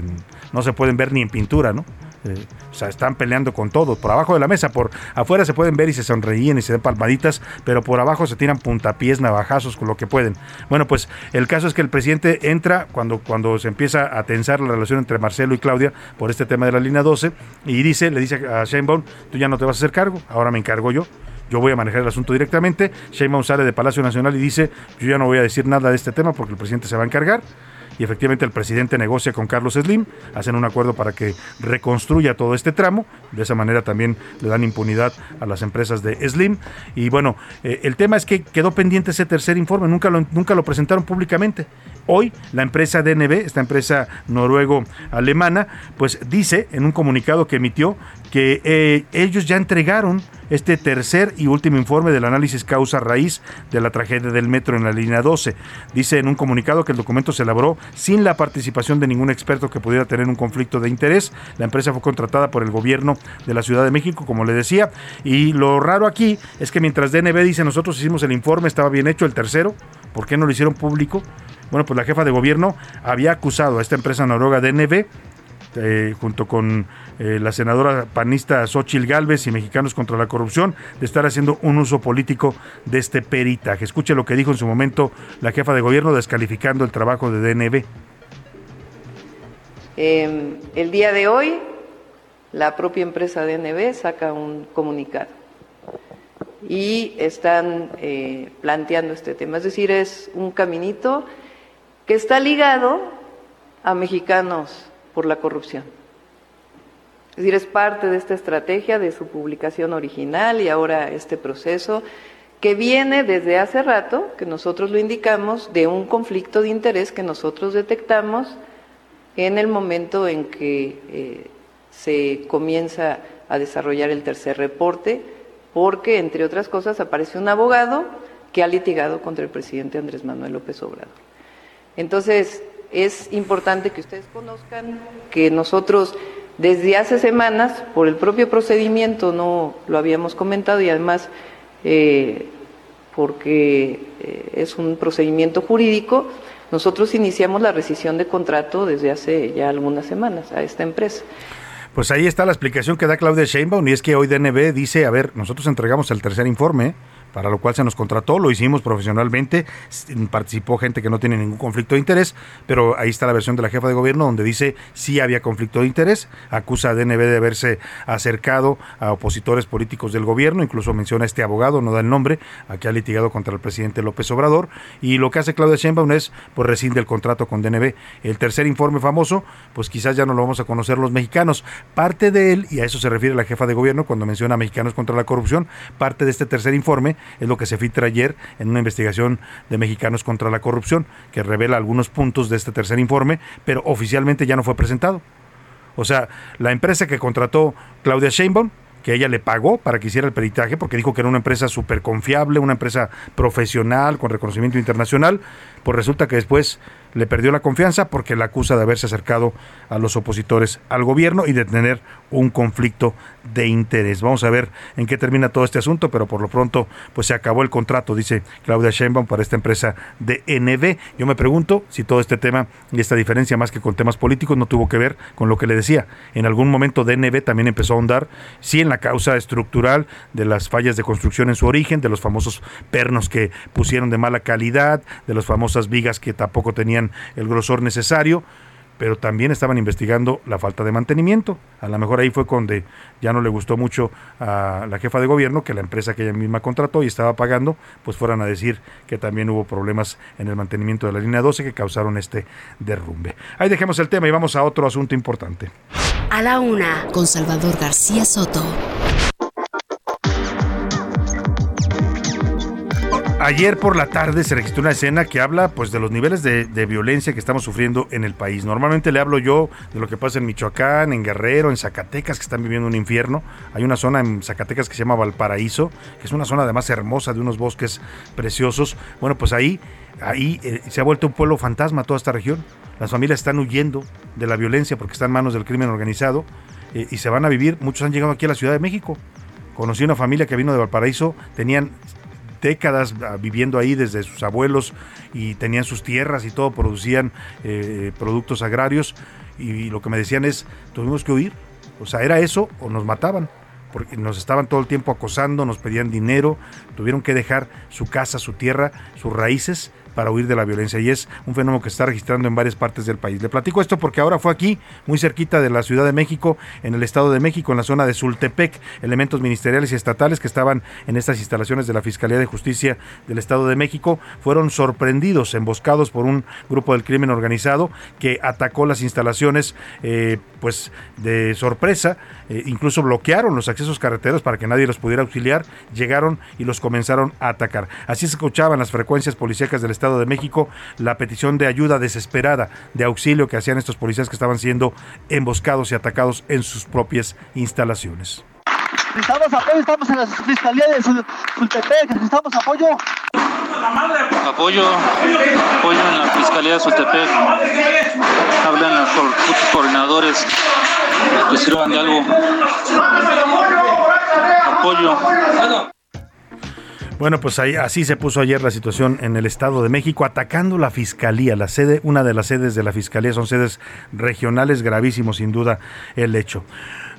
no se pueden ver ni en pintura, ¿no? Eh, o sea, están peleando con todo, por abajo de la mesa, por afuera se pueden ver y se sonreíen y se dan palmaditas, pero por abajo se tiran puntapiés, navajazos, con lo que pueden. Bueno, pues el caso es que el presidente entra cuando, cuando se empieza a tensar la relación entre Marcelo y Claudia por este tema de la línea 12 y dice, le dice a Sheinbaum, tú ya no te vas a hacer cargo, ahora me encargo yo yo voy a manejar el asunto directamente. Sheinbaum sale de Palacio Nacional y dice, yo ya no voy a decir nada de este tema porque el presidente se va a encargar y efectivamente el presidente negocia con Carlos Slim, hacen un acuerdo para que reconstruya todo este tramo, de esa manera también le dan impunidad a las empresas de Slim y bueno, eh, el tema es que quedó pendiente ese tercer informe, nunca lo, nunca lo presentaron públicamente. Hoy la empresa DNB, esta empresa noruego-alemana, pues dice en un comunicado que emitió que eh, ellos ya entregaron este tercer y último informe del análisis causa raíz de la tragedia del metro en la línea 12. Dice en un comunicado que el documento se elaboró sin la participación de ningún experto que pudiera tener un conflicto de interés. La empresa fue contratada por el gobierno de la Ciudad de México, como le decía, y lo raro aquí es que mientras DNB dice nosotros hicimos el informe, estaba bien hecho el tercero, ¿por qué no lo hicieron público? Bueno, pues la jefa de gobierno había acusado a esta empresa noruega DNB eh, junto con eh, la senadora panista Xochil Gálvez y Mexicanos contra la Corrupción, de estar haciendo un uso político de este peritaje. Escuche lo que dijo en su momento la jefa de gobierno descalificando el trabajo de DNB. Eh, el día de hoy, la propia empresa DNB saca un comunicado y están planteando este tema. Es decir, es un caminito que está ligado a mexicanos por la corrupción. Es decir, es parte de esta estrategia de su publicación original y ahora este proceso que viene desde hace rato, que nosotros lo indicamos, de un conflicto de interés que nosotros detectamos en el momento en que eh, se comienza a desarrollar el tercer reporte, porque, entre otras cosas, aparece un abogado que ha litigado contra el presidente Andrés Manuel López Obrador. Entonces, es importante que ustedes conozcan que nosotros desde hace semanas, por el propio procedimiento, no lo habíamos comentado y además eh, porque eh, es un procedimiento jurídico, nosotros iniciamos la rescisión de contrato desde hace ya algunas semanas a esta empresa. Pues ahí está la explicación que da Claudia Sheinbaum y es que hoy DNB dice, a ver, nosotros entregamos el tercer informe, para lo cual se nos contrató, lo hicimos profesionalmente, participó gente que no tiene ningún conflicto de interés, pero ahí está la versión de la jefa de gobierno donde dice sí había conflicto de interés, acusa a DNB de haberse acercado a opositores políticos del gobierno, incluso menciona a este abogado, no da el nombre, a que ha litigado contra el presidente López Obrador, y lo que hace Claudia Sheinbaum es, pues rescinde el contrato con DNB. El tercer informe famoso, pues quizás ya no lo vamos a conocer los mexicanos. Parte de él, y a eso se refiere la jefa de gobierno cuando menciona a mexicanos contra la corrupción, parte de este tercer informe es lo que se filtra ayer en una investigación de Mexicanos contra la Corrupción, que revela algunos puntos de este tercer informe, pero oficialmente ya no fue presentado. O sea, la empresa que contrató Claudia Sheinbaum, que ella le pagó para que hiciera el peritaje, porque dijo que era una empresa súper confiable, una empresa profesional, con reconocimiento internacional, pues resulta que después le perdió la confianza porque la acusa de haberse acercado a los opositores al gobierno y de tener un conflicto de interés. Vamos a ver en qué termina todo este asunto, pero por lo pronto pues se acabó el contrato, dice Claudia Sheinbaum para esta empresa de NB. Yo me pregunto si todo este tema y esta diferencia más que con temas políticos no tuvo que ver con lo que le decía. En algún momento DNB también empezó a ahondar sí en la causa estructural de las fallas de construcción en su origen, de los famosos pernos que pusieron de mala calidad, de las famosas vigas que tampoco tenían el grosor necesario, pero también estaban investigando la falta de mantenimiento. A lo mejor ahí fue donde ya no le gustó mucho a la jefa de gobierno que la empresa que ella misma contrató y estaba pagando, pues fueran a decir que también hubo problemas en el mantenimiento de la línea 12 que causaron este derrumbe. Ahí dejemos el tema y vamos a otro asunto importante. A la una, con Salvador García Soto. Ayer por la tarde se registró una escena que habla pues de los niveles de, violencia que estamos sufriendo en el país. Normalmente le hablo yo de lo que pasa en Michoacán, en Guerrero, en Zacatecas, que están viviendo un infierno. Hay una zona en Zacatecas que se llama Valparaíso, que es una zona además hermosa de unos bosques preciosos. Bueno, pues ahí, ahí eh, se ha vuelto un pueblo fantasma toda esta región. Las familias están huyendo de la violencia porque están en manos del crimen organizado eh, y se van a vivir. Muchos han llegado aquí a la Ciudad de México. Conocí una familia que vino de Valparaíso, tenían décadas ah, viviendo ahí desde sus abuelos y tenían sus tierras y todo, producían eh, productos agrarios. Y, lo que me decían es, tuvimos que huir, o sea, era eso o nos mataban porque nos estaban todo el tiempo acosando, nos pedían dinero, tuvieron que dejar su casa, su tierra, sus raíces para huir de la violencia y es un fenómeno que está registrando en varias partes del país. Le platico esto porque ahora fue aquí, muy cerquita de la Ciudad de México, en el Estado de México, en la zona de Sultepec, elementos ministeriales y estatales que estaban en estas instalaciones de la Fiscalía de Justicia del Estado de México fueron sorprendidos, emboscados por un grupo del crimen organizado que atacó las instalaciones eh, pues de sorpresa, eh, incluso bloquearon los accesos carreteros para que nadie los pudiera auxiliar, llegaron y los comenzaron a atacar. Así se escuchaban las frecuencias policíacas del Estado de México la petición de ayuda desesperada, de auxilio que hacían estos policías que estaban siendo emboscados y atacados en sus propias instalaciones. Necesitamos apoyo, estamos en la Fiscalía de Sultepec, necesitamos apoyo. Apoyo, apoyo en la Fiscalía de Sultepec. Hablan los coordinadores de algo. Bueno, pues ahí, así se puso ayer la situación en el Estado de México, atacando la Fiscalía, la sede, una de las sedes de la Fiscalía, son sedes regionales, gravísimo sin duda el hecho.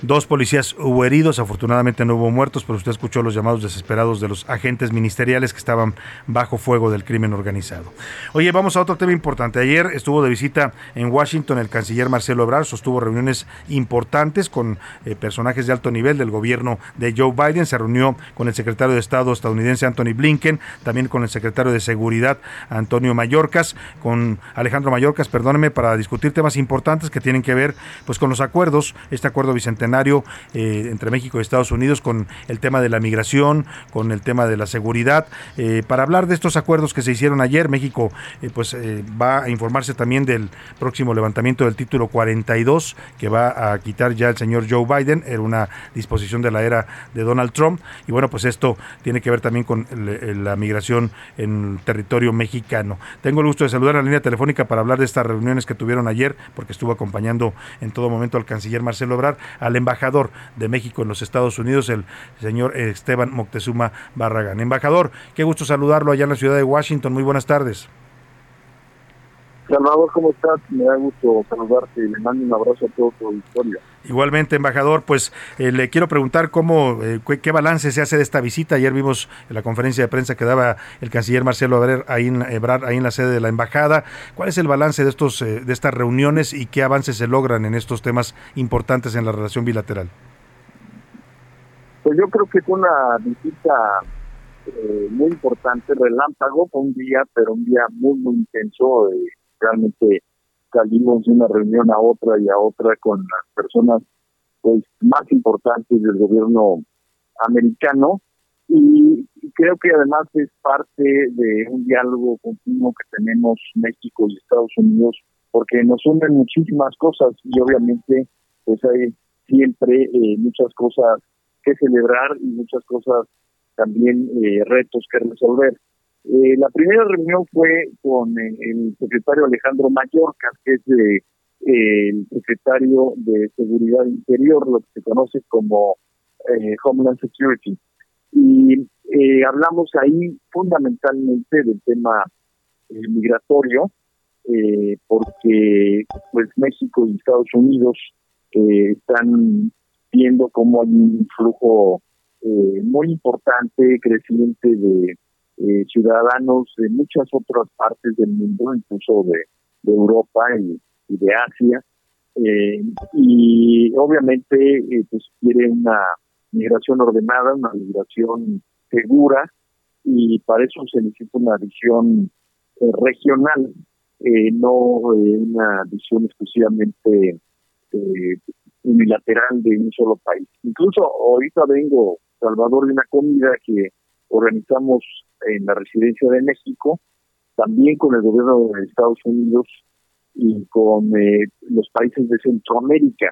Dos policías hubo heridos, afortunadamente no hubo muertos, pero usted escuchó los llamados desesperados de los agentes ministeriales que estaban bajo fuego del crimen organizado. Oye, vamos a otro tema importante. Ayer estuvo de visita en Washington el canciller Marcelo Ebrard, sostuvo reuniones importantes con eh, personajes de alto nivel del gobierno de Joe Biden, se reunió con el secretario de Estado estadounidense Anthony Blinken, también con el secretario de Seguridad Antonio Mayorkas, con Alejandro Mayorkas, perdóneme, para discutir temas importantes que tienen que ver pues con los acuerdos, este acuerdo bicentenario eh, entre México y Estados Unidos con el tema de la migración, con el tema de la seguridad. Eh, para hablar de estos acuerdos que se hicieron ayer, México eh, pues va a informarse también del próximo levantamiento del título 42 que va a quitar ya el señor Joe Biden. Era una disposición de la era de Donald Trump. Y bueno, pues esto tiene que ver también con la migración en territorio mexicano. Tengo el gusto de saludar a la línea telefónica para hablar de estas reuniones que tuvieron ayer, porque estuvo acompañando en todo momento al canciller Marcelo Obrar, embajador de México en los Estados Unidos, el señor Esteban Moctezuma Barragán. Embajador, qué gusto saludarlo allá en la ciudad de Washington. Muy buenas tardes. Salvador, ¿cómo estás? Me da gusto saludarte y le mando un abrazo a todo tu auditorio. Igualmente, embajador, pues eh, le quiero preguntar cómo, eh, qué balance se hace de esta visita. Ayer vimos en la conferencia de prensa que daba el canciller Marcelo Ebrard ahí en, ahí en la sede de la embajada. ¿Cuál es el balance de estos, eh, de estas reuniones y qué avances se logran en estos temas importantes en la relación bilateral? Pues yo creo que fue una visita muy importante, relámpago, fue un día, pero un día muy, muy intenso. Realmente salimos de una reunión a otra y a otra con las personas pues más importantes del gobierno americano y creo que además es parte de un diálogo continuo que tenemos México y Estados Unidos porque nos unen muchísimas cosas y obviamente pues hay siempre eh, muchas cosas que celebrar y muchas cosas también eh, retos que resolver. Eh, la primera reunión fue con eh, el secretario Alejandro Mallorca, que es eh, el secretario de Seguridad Interior, lo que se conoce como Homeland Security. Y hablamos ahí fundamentalmente del tema migratorio, porque pues México y Estados Unidos están viendo cómo hay un flujo muy importante, creciente de eh, ciudadanos de muchas otras partes del mundo, incluso de, Europa y, de Asia, eh, y obviamente eh, pues quiere una migración ordenada, una migración segura, y para eso se necesita una visión regional, no una visión exclusivamente unilateral de un solo país. Incluso ahorita vengo, Salvador, de una comida que organizamos en la residencia de México, también con el gobierno de Estados Unidos y con eh, los países de Centroamérica,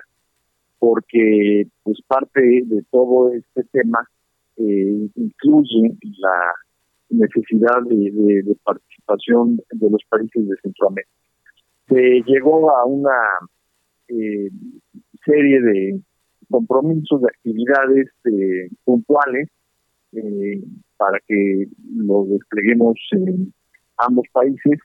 porque pues parte de todo este tema eh, incluye la necesidad de, participación de los países de Centroamérica. Se llegó a una eh, serie de compromisos, de actividades puntuales para que lo despleguemos en ambos países.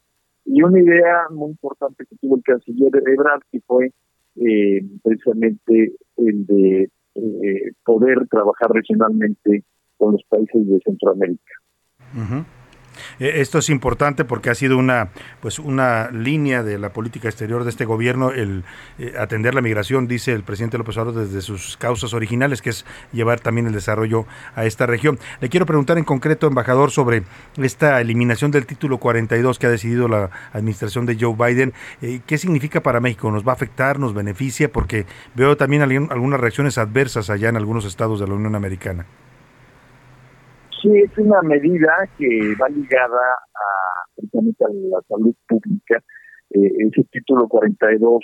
Y una idea muy importante que tuvo el canciller Ebrard, que fue eh, precisamente el de eh, poder trabajar regionalmente con los países de Centroamérica. Eh, esto es importante porque ha sido una pues una línea de la política exterior de este gobierno el eh, atender la migración, dice el presidente López Obrador desde sus causas originales, que es llevar también el desarrollo a esta región. Le quiero preguntar en concreto, embajador, sobre esta eliminación del título 42 que ha decidido la administración de Joe Biden. Eh, ¿Qué significa para México? ¿Nos va a afectar? ¿Nos beneficia? Porque veo también algunas reacciones adversas allá en algunos estados de la Unión Americana. Sí, es una medida que va ligada a a la salud pública. Ese título 42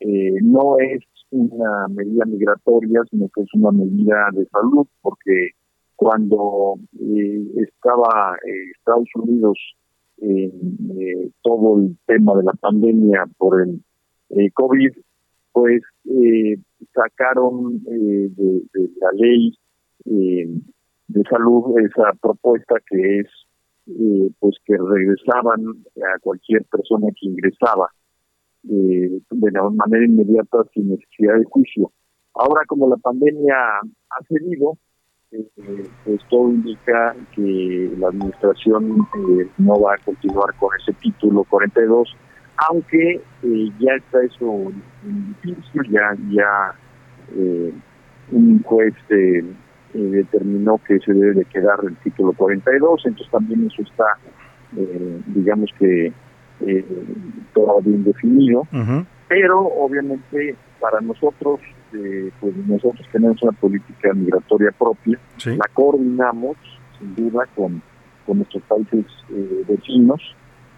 eh, no es una medida migratoria, sino que es una medida de salud, porque cuando eh, estaba eh, Estados Unidos en eh, todo el tema de la pandemia por el COVID, pues sacaron de, de la ley de salud esa propuesta que es eh, pues que regresaban a cualquier persona que ingresaba eh, de manera inmediata sin necesidad de juicio. Ahora como la pandemia ha cedido, eh, pues todo indica que la administración eh, no va a continuar con ese título 42, aunque eh, ya está eso juicio, ya, ya eh, un juez determinó que se debe de quedar el título 42, entonces también eso está, eh, digamos que eh, todavía indefinido, pero obviamente para nosotros, eh, pues nosotros tenemos una política migratoria propia, la coordinamos sin duda con, con nuestros países eh, vecinos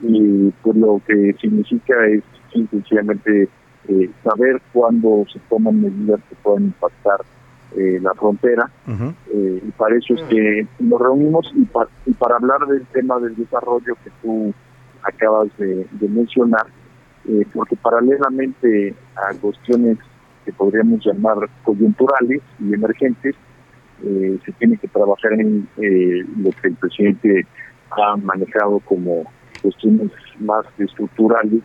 y pues lo que significa es sencillamente eh, saber cuándo se toman medidas que puedan impactar eh, la frontera eh, y para eso es que nos reunimos y, pa- y para hablar del tema del desarrollo que tú acabas de, de mencionar, eh, porque paralelamente a cuestiones que podríamos llamar coyunturales y emergentes, eh, se tiene que trabajar en eh, lo que el presidente ha manejado como cuestiones más estructurales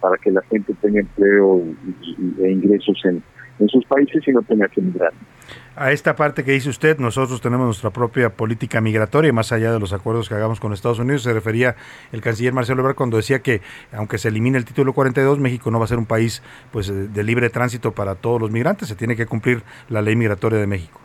para que la gente tenga empleo y, y- e ingresos en, en sus países y no tenga que emigrar. A esta parte que dice usted, nosotros tenemos nuestra propia política migratoria, más allá de los acuerdos que hagamos con Estados Unidos, se refería el canciller Marcelo Ebrard cuando decía que aunque se elimine el título 42, México no va a ser un país pues de libre tránsito para todos los migrantes, se tiene que cumplir la ley migratoria de México.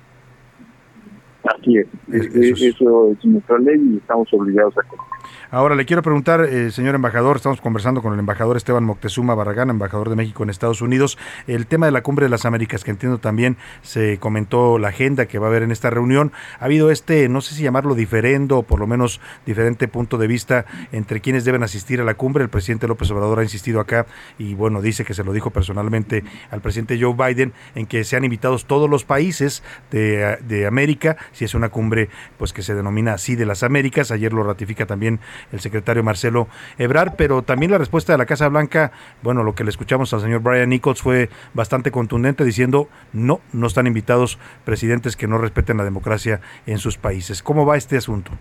Así es, Eh, eso es nuestra ley y estamos obligados a cumplir. Ahora le quiero preguntar, eh, señor embajador, estamos conversando con el embajador Esteban Moctezuma Barragán, embajador de México en Estados Unidos, el tema de la cumbre de las Américas, que entiendo también se comentó la agenda que va a haber en esta reunión. Ha habido este, no sé si llamarlo diferendo o por lo menos diferente punto de vista entre quienes deben asistir a la cumbre. El presidente López Obrador ha insistido acá y bueno, dice que se lo dijo personalmente al presidente Joe Biden en que sean invitados todos los países de, de América, si es una cumbre pues que se denomina así de las Américas. Ayer lo ratifica también el secretario Marcelo Ebrard, pero también la respuesta de la Casa Blanca, bueno, lo que le escuchamos al señor Brian Nichols fue bastante contundente diciendo no, no están invitados presidentes que no respeten la democracia en sus países. ¿Cómo va este asunto?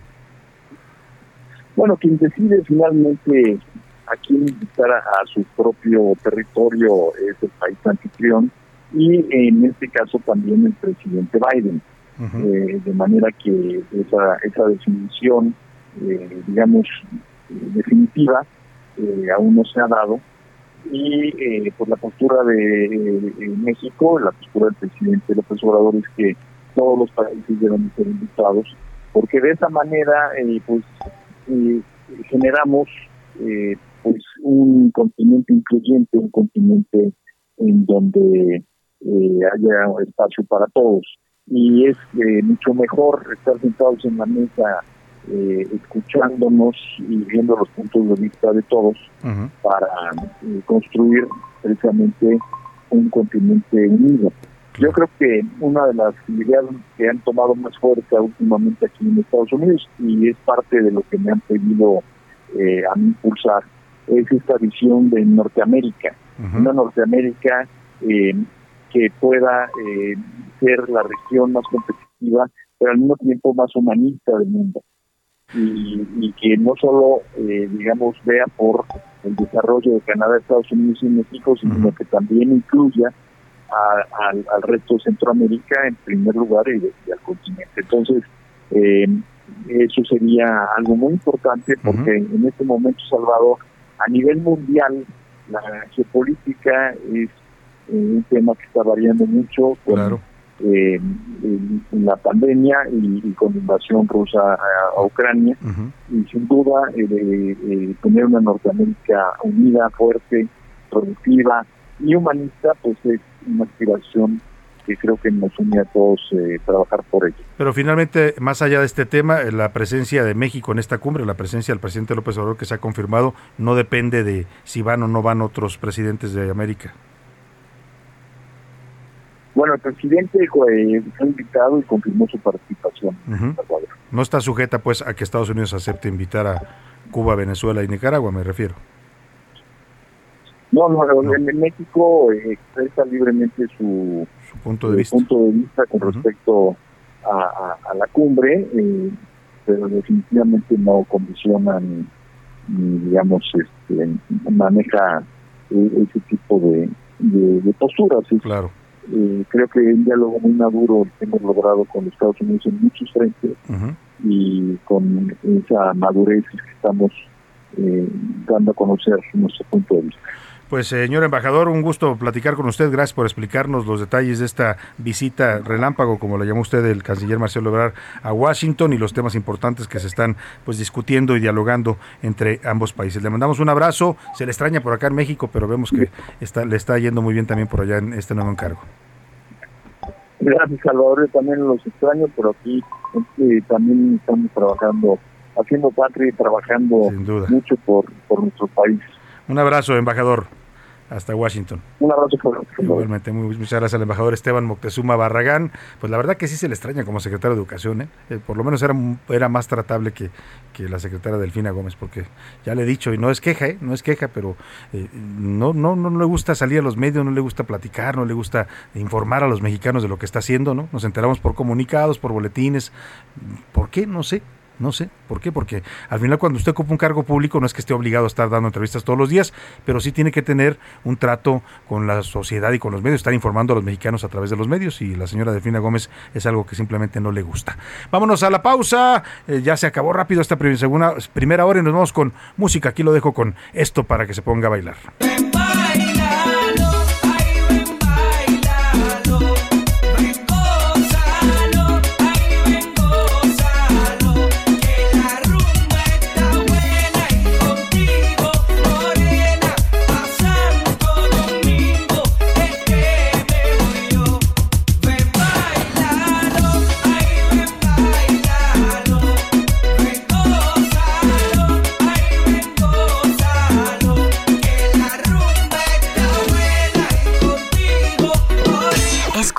Bueno, quien decide finalmente a quién invitar a su propio territorio es el país anfitrión y en este caso también el presidente Biden. Eh, de manera que esa, esa definición, eh, digamos, definitiva, eh, aún no se ha dado. Y eh, pues la postura de eh, México, la postura del presidente López Obrador es que todos los países deben ser invitados, porque de esa manera, pues, generamos pues un continente incluyente, un continente en donde haya espacio para todos y es eh, mucho mejor estar sentados en la mesa eh, escuchándonos y viendo los puntos de vista de todos para eh, construir precisamente un continente unido. Yo creo que una de las ideas que han tomado más fuerza últimamente aquí en Estados Unidos y es parte de lo que me han pedido eh, a mí impulsar es esta visión de Norteamérica, una Norteamérica eh, que pueda eh, ser la región más competitiva, pero al mismo tiempo más humanista del mundo. Y, y que no solo, eh, digamos, vea por el desarrollo de Canadá, Estados Unidos y México, sino que también incluya a- al, al resto de Centroamérica en primer lugar y, y al continente. Entonces, eh, eso sería algo muy importante porque en este momento, Salvador, a nivel mundial, la geopolítica es un tema que está variando mucho con eh, en- en la pandemia y, y con la invasión rusa a, a Ucrania. Y sin duda, eh, eh, tener una Norteamérica unida, fuerte, productiva y humanista, pues es una aspiración que creo que nos une a todos eh, trabajar por ello. Pero finalmente, más allá de este tema, eh, la presencia de México en esta cumbre, la presencia del presidente López Obrador que se ha confirmado, no depende de si van o no van otros presidentes de América. Bueno, el presidente eh, fue invitado y confirmó su participación. No está sujeta pues a que Estados Unidos acepte invitar a Cuba, Venezuela y Nicaragua, me refiero. No, no, en México eh, expresa libremente su, punto, de vista. punto de vista con respecto a, la cumbre, eh, pero definitivamente no condiciona ni, digamos, este, maneja ese tipo de, de, posturas. Claro. Eh, creo que un diálogo muy maduro hemos logrado con los Estados Unidos en muchos frentes y con esa madurez que estamos eh, dando a conocer nuestro punto de vista. Pues señor embajador, un gusto platicar con usted. Gracias por explicarnos los detalles de esta visita relámpago, como la llamó usted el canciller Marcelo Ebrard a Washington y los temas importantes que se están pues discutiendo y dialogando entre ambos países. Le mandamos un abrazo. Se le extraña por acá en México, pero vemos que está, le está yendo muy bien también por allá en este nuevo encargo. Gracias, Salvador. Yo también los extraño, pero aquí también estamos trabajando, haciendo patria y trabajando mucho por, por nuestro país. Un abrazo, embajador. Hasta Washington. Un abrazo. Igualmente, muchas gracias al embajador Esteban Moctezuma Barragán. Pues la verdad que sí se le extraña como secretario de Educación. ¿eh? Eh, por lo menos era, era más tratable que, que, la secretaria Delfina Gómez, porque ya le he dicho, y no es queja, ¿eh? no es queja, pero no, no, no, no le gusta salir a los medios, no le gusta platicar, no le gusta informar a los mexicanos de lo que está haciendo. ¿no? Nos enteramos por comunicados, por boletines. ¿Por qué? No sé. No sé, ¿por qué? Porque al final cuando usted ocupa un cargo público no es que esté obligado a estar dando entrevistas todos los días, pero sí tiene que tener un trato con la sociedad y con los medios, estar informando a los mexicanos a través de los medios y la señora Delfina Gómez es algo que simplemente no le gusta. Vámonos a la pausa, eh, ya se acabó rápido esta segunda, primera hora y nos vamos con música, aquí lo dejo con esto para que se ponga a bailar.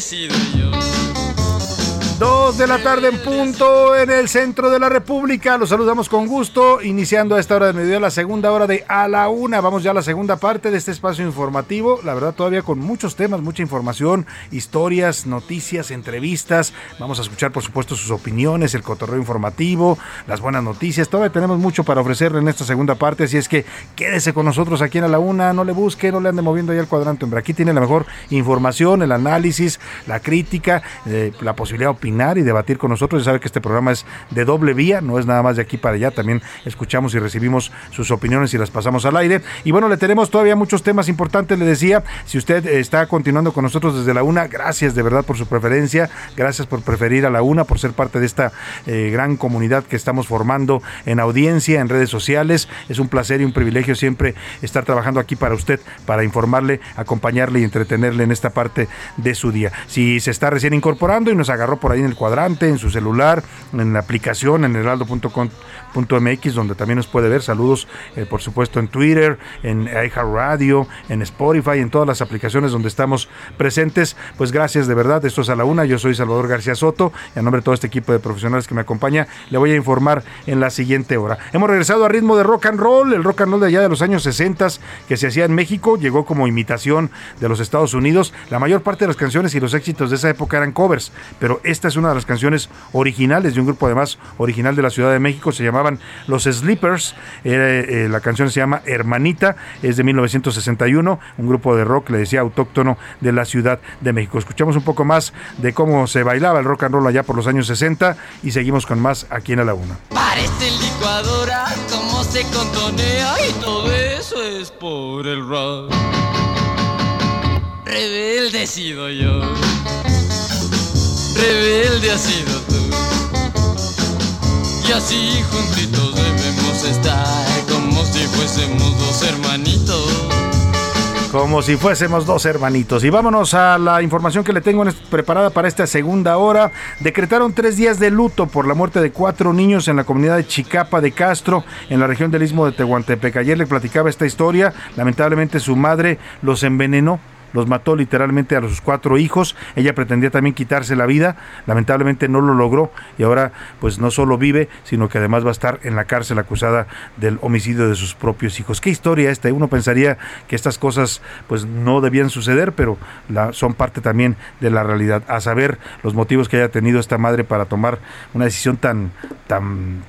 Sido yo. Dos de la tarde en punto en el centro de la República. Los saludamos con gusto, iniciando a esta hora de mediodía la segunda hora de A la Una. Vamos ya a la segunda parte de este espacio informativo. La verdad, todavía con muchos temas, mucha información, historias, noticias, entrevistas. Vamos a escuchar, por supuesto, sus opiniones, el cotorreo informativo, las buenas noticias. Todavía tenemos mucho para ofrecerle en esta segunda parte. Así es que quédese con nosotros aquí en A la Una. No le busque, no le ande moviendo ahí al cuadrante. Hombre, aquí tiene la mejor información, el análisis, la crítica, eh, la posibilidad de y debatir con nosotros. Ya sabe que este programa es de doble vía, no es nada más de aquí para allá. También escuchamos y recibimos sus opiniones y las pasamos al aire. Y bueno, le tenemos todavía muchos temas importantes. Le decía, si usted está continuando con nosotros desde la una, gracias de verdad por su preferencia. Gracias por preferir a la una, por ser parte de esta eh, gran comunidad que estamos formando en audiencia, en redes sociales. Es un placer y un privilegio siempre estar trabajando aquí para usted, para informarle, acompañarle y entretenerle en esta parte de su día. Si se está recién incorporando y nos agarró por ahí en el cuadrante, en su celular, en la aplicación, en heraldo.com.mx, donde también nos puede ver. Saludos, eh, por supuesto, en Twitter, en Radio, en Spotify, en todas las aplicaciones donde estamos presentes. Pues gracias de verdad. Esto es a la una. Yo soy Salvador García Soto y a nombre de todo este equipo de profesionales que me acompaña, le voy a informar en la siguiente hora. Hemos regresado a ritmo de rock and roll, el rock and roll de allá de los años 60 que se hacía en México, llegó como imitación de los Estados Unidos. La mayor parte de las canciones y los éxitos de esa época eran covers, pero esta es una de las canciones originales de un grupo además original de la Ciudad de México, se Los Sleepers, eh, la canción se llama Hermanita, es de 1961, un grupo de rock, le decía, autóctono de la Ciudad de México. Escuchamos un poco más de cómo se bailaba el rock and roll allá por los años 60 y seguimos con más aquí en la Una. Parece licuadora, cómo se contonea y todo eso es por el rock. Rebelde sido yo, rebelde ha sido tú. Y así juntitos debemos estar, como si fuésemos dos hermanitos. Como si fuésemos dos hermanitos. Y vámonos a la información que le tengo preparada para esta segunda hora. Decretaron tres días de luto por la muerte de cuatro niños en la comunidad de Chicapa de Castro, en la región del istmo de Tehuantepec. Ayer le platicaba esta historia. Lamentablemente su madre los envenenó los mató literalmente a sus cuatro hijos. Ella pretendía también quitarse la vida, lamentablemente no lo logró y ahora pues no solo vive, sino que además va a estar en la cárcel acusada del homicidio de sus propios hijos. Qué historia esta, uno pensaría que estas cosas pues no debían suceder, pero son parte también de la realidad. A saber los motivos que haya tenido esta madre para tomar una decisión tan tan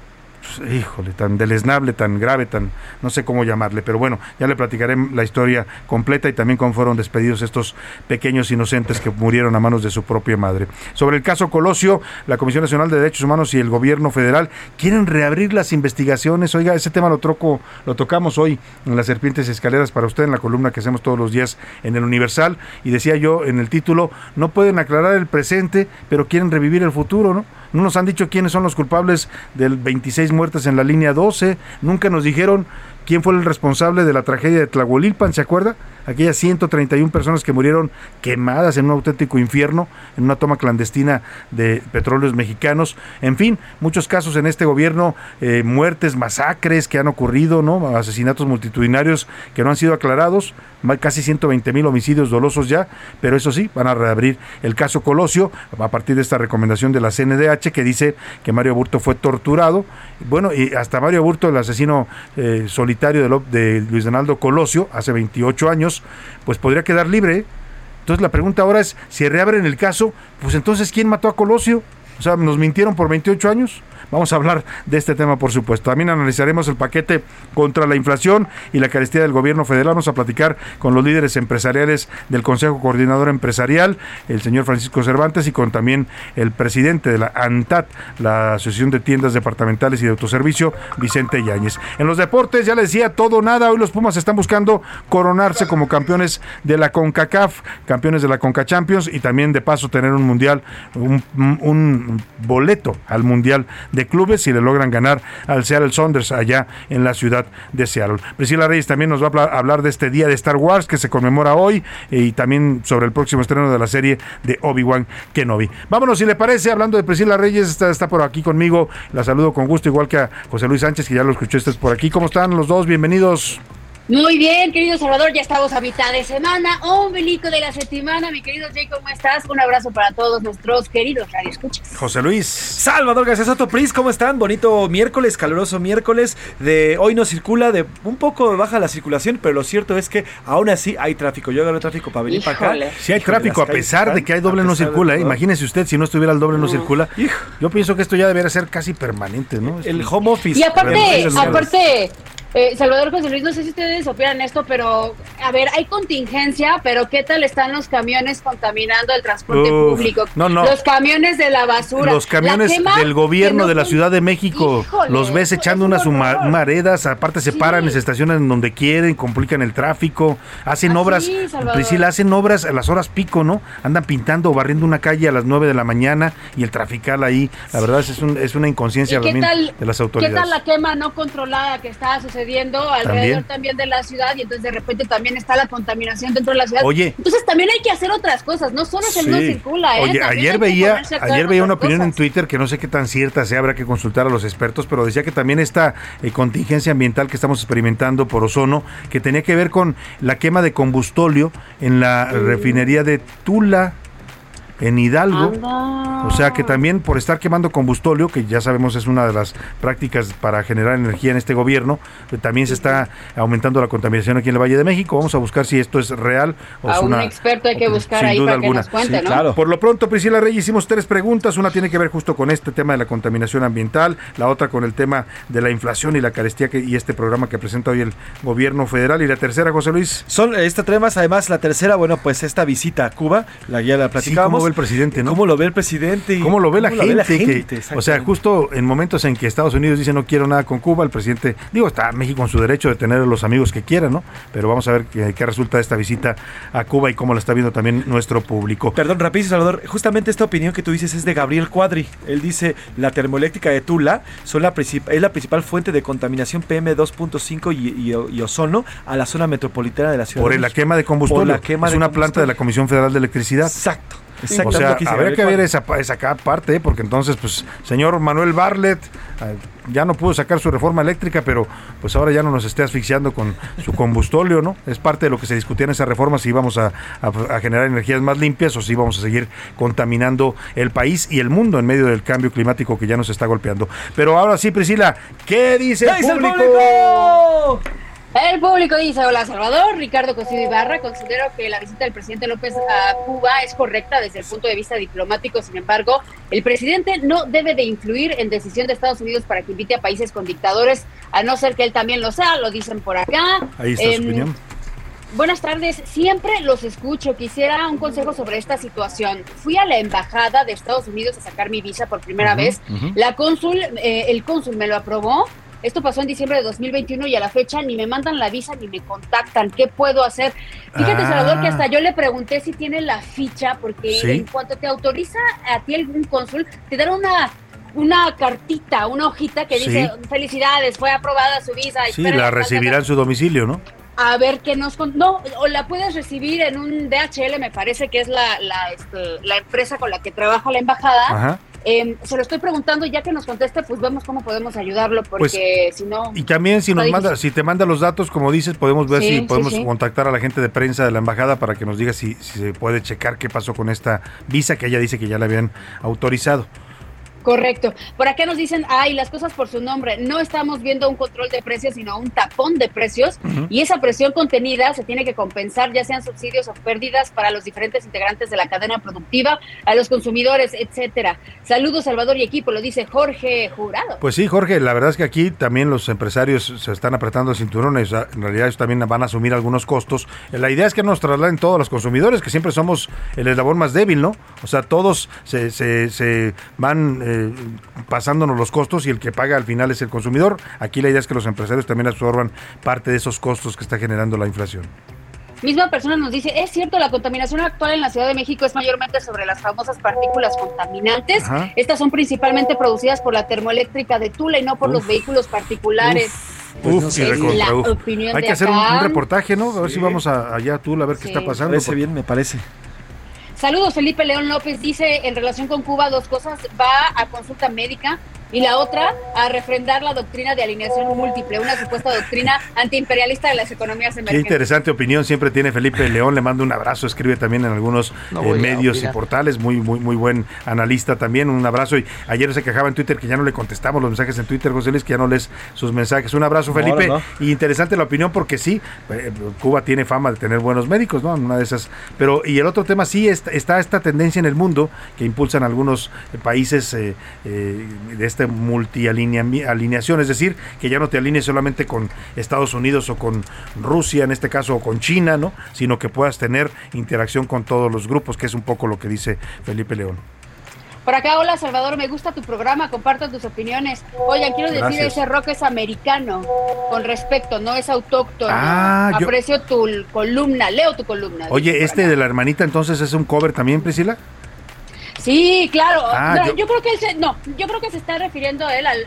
pues, híjole, tan deleznable, tan grave, tan no sé cómo llamarle, pero bueno, ya le platicaré la historia completa y también cómo fueron despedidos estos pequeños inocentes que murieron a manos de su propia madre. Sobre el caso Colosio, la Comisión Nacional de Derechos Humanos y el gobierno federal quieren reabrir las investigaciones. Oiga, ese tema lo troco, lo tocamos hoy en las serpientes escaleras para usted en la columna que hacemos todos los días en el Universal y decía yo en el título, no pueden aclarar el presente, pero quieren revivir el futuro, ¿no? No nos han dicho quiénes son los culpables del 26 muertes en la línea 12. Nunca nos dijeron quién fue el responsable de la tragedia de Tlahuelilpan, ¿se acuerda? Aquellas 131 personas que murieron quemadas en un auténtico infierno, en una toma clandestina de petróleos mexicanos. En fin, muchos casos en este gobierno, eh, muertes, masacres que han ocurrido, ¿no? Asesinatos multitudinarios que no han sido aclarados, casi 120 mil homicidios dolosos ya, pero eso sí, van a reabrir el caso Colosio a partir de esta recomendación de la CNDH que dice que Mario Burto fue torturado. Bueno, y hasta Mario Burto, el asesino eh, solitario de, Luis Donaldo Colosio, hace 28 años, pues podría quedar libre. Entonces la pregunta ahora es, si reabren el caso, pues entonces ¿quién mató a Colosio? O sea, ¿nos mintieron por 28 años? Vamos a hablar de este tema, por supuesto. También analizaremos el paquete contra la inflación y la carestía del gobierno federal. Vamos a platicar con los líderes empresariales del Consejo Coordinador Empresarial, el señor Francisco Cervantes, y con también el presidente de la ANTAT, la Asociación de Tiendas Departamentales y de Autoservicio, Vicente Yáñez. En los deportes, ya les decía, todo nada. Hoy los Pumas están buscando coronarse como campeones de la CONCACAF, campeones de la CONCA Champions y también de paso tener un mundial, un, un boleto al mundial de clubes si le logran ganar al Seattle Saunders allá en la ciudad de Seattle. Priscila Reyes también nos va a hablar de este día de Star Wars que se conmemora hoy y también sobre el próximo estreno de la serie de Obi-Wan Kenobi. Vámonos, si le parece, hablando de Priscila Reyes, está, está por aquí conmigo, la saludo con gusto, igual que a José Luis Sánchez, que ya lo escuchó, este por aquí. ¿Cómo están los dos? Bienvenidos. Muy bien, querido Salvador, ya estamos a mitad de semana, ombelico de la semana, mi querido Jay, ¿cómo estás? Un abrazo para todos nuestros queridos radioescuchas. José Luis. Salvador García Soto Pris, ¿cómo están? Bonito miércoles, caluroso miércoles, de hoy no circula, de un poco baja la circulación, pero lo cierto es que aún así hay tráfico, yo agarré tráfico para venir para acá. Sí hay tráfico, a pesar de que hay doble no circula, ¿eh? imagínese usted si no estuviera el doble no, circula. Yo pienso que esto ya debería ser casi permanente, ¿no? El home office. Y aparte, aparte eh, Salvador José Luis, no sé si ustedes opinan esto, pero a ver, hay contingencia, pero ¿qué tal están los camiones contaminando el transporte público? No, no. Los camiones de la basura. Los camiones del gobierno de la Ciudad de México. los ves echando unas humaredas, aparte se paran se estacionan donde quieren, complican el tráfico, hacen obras, Priscila, hacen obras a las horas pico, ¿no? Andan pintando o barriendo una calle a las 9 de la mañana y el trafical ahí, la verdad es, un, es una inconsciencia también de las autoridades. ¿Qué tal la quema no controlada que está sucediendo? sucediendo alrededor también. de la ciudad y entonces de repente también está la contaminación dentro de la ciudad. Oye. Entonces también hay que hacer otras cosas, no solo se no circula, ¿eh? Oye, También ayer veía, ayer veía una opinión en. Twitter que no sé qué tan cierta sea, habrá que consultar a los expertos, pero decía que también esta eh, contingencia ambiental que estamos experimentando por ozono, que tenía que ver con la quema de combustóleo en la refinería de Tula, en Hidalgo. O sea que también por estar quemando combustóleo, que ya sabemos es una de las prácticas para generar energía en este gobierno, eh, también se está aumentando la contaminación aquí en el Valle de México. Vamos a buscar si esto es real o A es un una experto hay que buscar sin ahí duda para que alguna. nos cuente, Sí, ¿no? claro. Por lo pronto, Priscila Reyes, hicimos tres preguntas. Una tiene que ver justo con este tema de la contaminación ambiental, la otra con el tema de la inflación y la carestía que, y este programa que presenta hoy el gobierno federal. Y la tercera, José Luis. Son estas temas, además la tercera, bueno, pues esta visita a Cuba, la guía la platicamos. ¿cómo ve el presidente, no? ¿Cómo lo ve el presidente? y ¿Cómo lo ve la cómo gente? o sea, justo en momentos en que Estados Unidos dice no quiero nada con Cuba, el presidente, digo, está México en su derecho de tener los amigos que quiera, ¿no? Pero vamos a ver qué, qué resulta de esta visita a Cuba y cómo la está viendo también nuestro público. Perdón, rapidísimo, Salvador. Justamente esta opinión que tú dices es de Gabriel Cuadri. Él dice, la termoeléctrica de Tula son la princip- es la principal fuente de contaminación PM2.5 y, y- y ozono a la zona metropolitana de la ciudad Por de la quema de combustible. Por la quema es de una planta de la Comisión Federal de Electricidad. Exacto. O Exacto, sea, lo que ver esa, esa parte, porque entonces, pues, señor Manuel Barlet eh, ya no pudo sacar su reforma eléctrica, pero pues ahora ya no nos esté asfixiando con su combustóleo, ¿no? Es parte de lo que se discutía en esa reforma, si íbamos a, a- a generar energías más limpias o si íbamos a seguir contaminando el país y el mundo en medio del cambio climático que ya nos está golpeando. Pero ahora sí, Priscila, ¿qué dice ¿Qué el dice el público? El público dice, hola Salvador, Ricardo Cosío Ibarra, considero que la visita del presidente López a Cuba es correcta desde el punto de vista diplomático, sin embargo, el presidente no debe de influir en decisión de Estados Unidos para que invite a países con dictadores, a no ser que él también lo sea, lo dicen por acá. Ahí está su Em, opinión. Buenas tardes, siempre los escucho. Quisiera un consejo sobre esta situación. Fui a la embajada de Estados Unidos a sacar mi visa por primera vez. La cónsul, eh, el cónsul me lo aprobó. Esto pasó en diciembre de 2021 y a la fecha ni me mandan la visa ni me contactan. ¿Qué puedo hacer? Fíjate, Ah. Salvador, que hasta yo le pregunté si tiene la ficha, porque Sí. en cuanto te autoriza a ti algún cónsul, te dan una una cartita, una hojita que Sí. dice felicidades, fue aprobada su visa. Sí, la recibirá tal" en su domicilio, ¿no? a ver qué nos con- no o la puedes recibir en un DHL me parece que es la la, este, la empresa con la que trabaja la embajada Ajá. Eh, se lo estoy preguntando y ya que nos conteste pues vemos cómo podemos ayudarlo porque si no Pues, Y también si nos manda, si te manda los datos, como dices, podemos ver Sí, si sí, podemos sí. contactar a la gente de prensa de la embajada para que nos diga si, si se puede checar qué pasó con esta visa que ella dice que ya la habían autorizado. Correcto. Por acá nos dicen, ay, las cosas por su nombre. No estamos viendo un control de precios, sino un tapón de precios. Y esa presión contenida se tiene que compensar, ya sean subsidios o pérdidas para los diferentes integrantes de la cadena productiva, a los consumidores, etcétera. Saludos, Salvador y equipo, lo dice Jorge Jurado. Pues sí, Jorge, la verdad es que aquí también los empresarios se están apretando el cinturón, en realidad ellos también van a asumir algunos costos. La idea es que nos trasladen todos los consumidores, que siempre somos el eslabón más débil, ¿no? O sea, todos se, se, se van eh, pasándonos los costos y el que paga al final es el consumidor. Aquí la idea es que los empresarios también absorban parte de esos costos que está generando la inflación. Misma persona nos dice, es cierto, la contaminación actual en la Ciudad de México es mayormente sobre las famosas partículas contaminantes. Ajá. Estas son principalmente producidas por la termoeléctrica de Tula y no por los vehículos particulares. Uf, y Es recontra, la uf. opinión Hay de que hacer un, reportaje, ¿no? A ver si vamos a, allá a Tula a ver qué está pasando. Parece porque- bien, me parece. Saludos, Felipe León López. Dice en relación con Cuba dos cosas, va a consulta médica y la otra a refrendar la doctrina de alineación múltiple, una supuesta doctrina antiimperialista de las economías Qué emergentes. interesante opinión siempre tiene Felipe León. Le mando un abrazo. Escribe también en algunos No eh, medios y portales. Muy, muy, muy buen analista también. Un abrazo. Y ayer se quejaba en Twitter que ya no le contestamos los mensajes en Twitter, José Luis, que ya no lees sus mensajes. Un abrazo, Felipe. no, Y interesante la opinión porque sí, eh, Cuba tiene fama de tener buenos médicos, ¿no? Una de esas. Pero, y el otro tema, sí, está, está esta tendencia en el mundo que impulsan algunos países eh, eh, de esta multialineación, es decir, que ya no te alinees solamente con Estados Unidos o con Rusia, en este caso, o con China, ¿no? Sino que puedas tener interacción con todos los grupos, que es un poco lo que dice Felipe León. Por acá, hola Salvador, me gusta tu programa, comparto tus opiniones. Oigan, quiero decir, Gracias. ese rock es americano, con respecto, no es autóctono. Ah, yo- Aprecio tu columna, leo tu columna. Oye, este acá. de la hermanita entonces es un cover también, Priscila. Sí, claro. Ah, No, yo- yo... creo que él se, no, yo creo que se está refiriendo él al,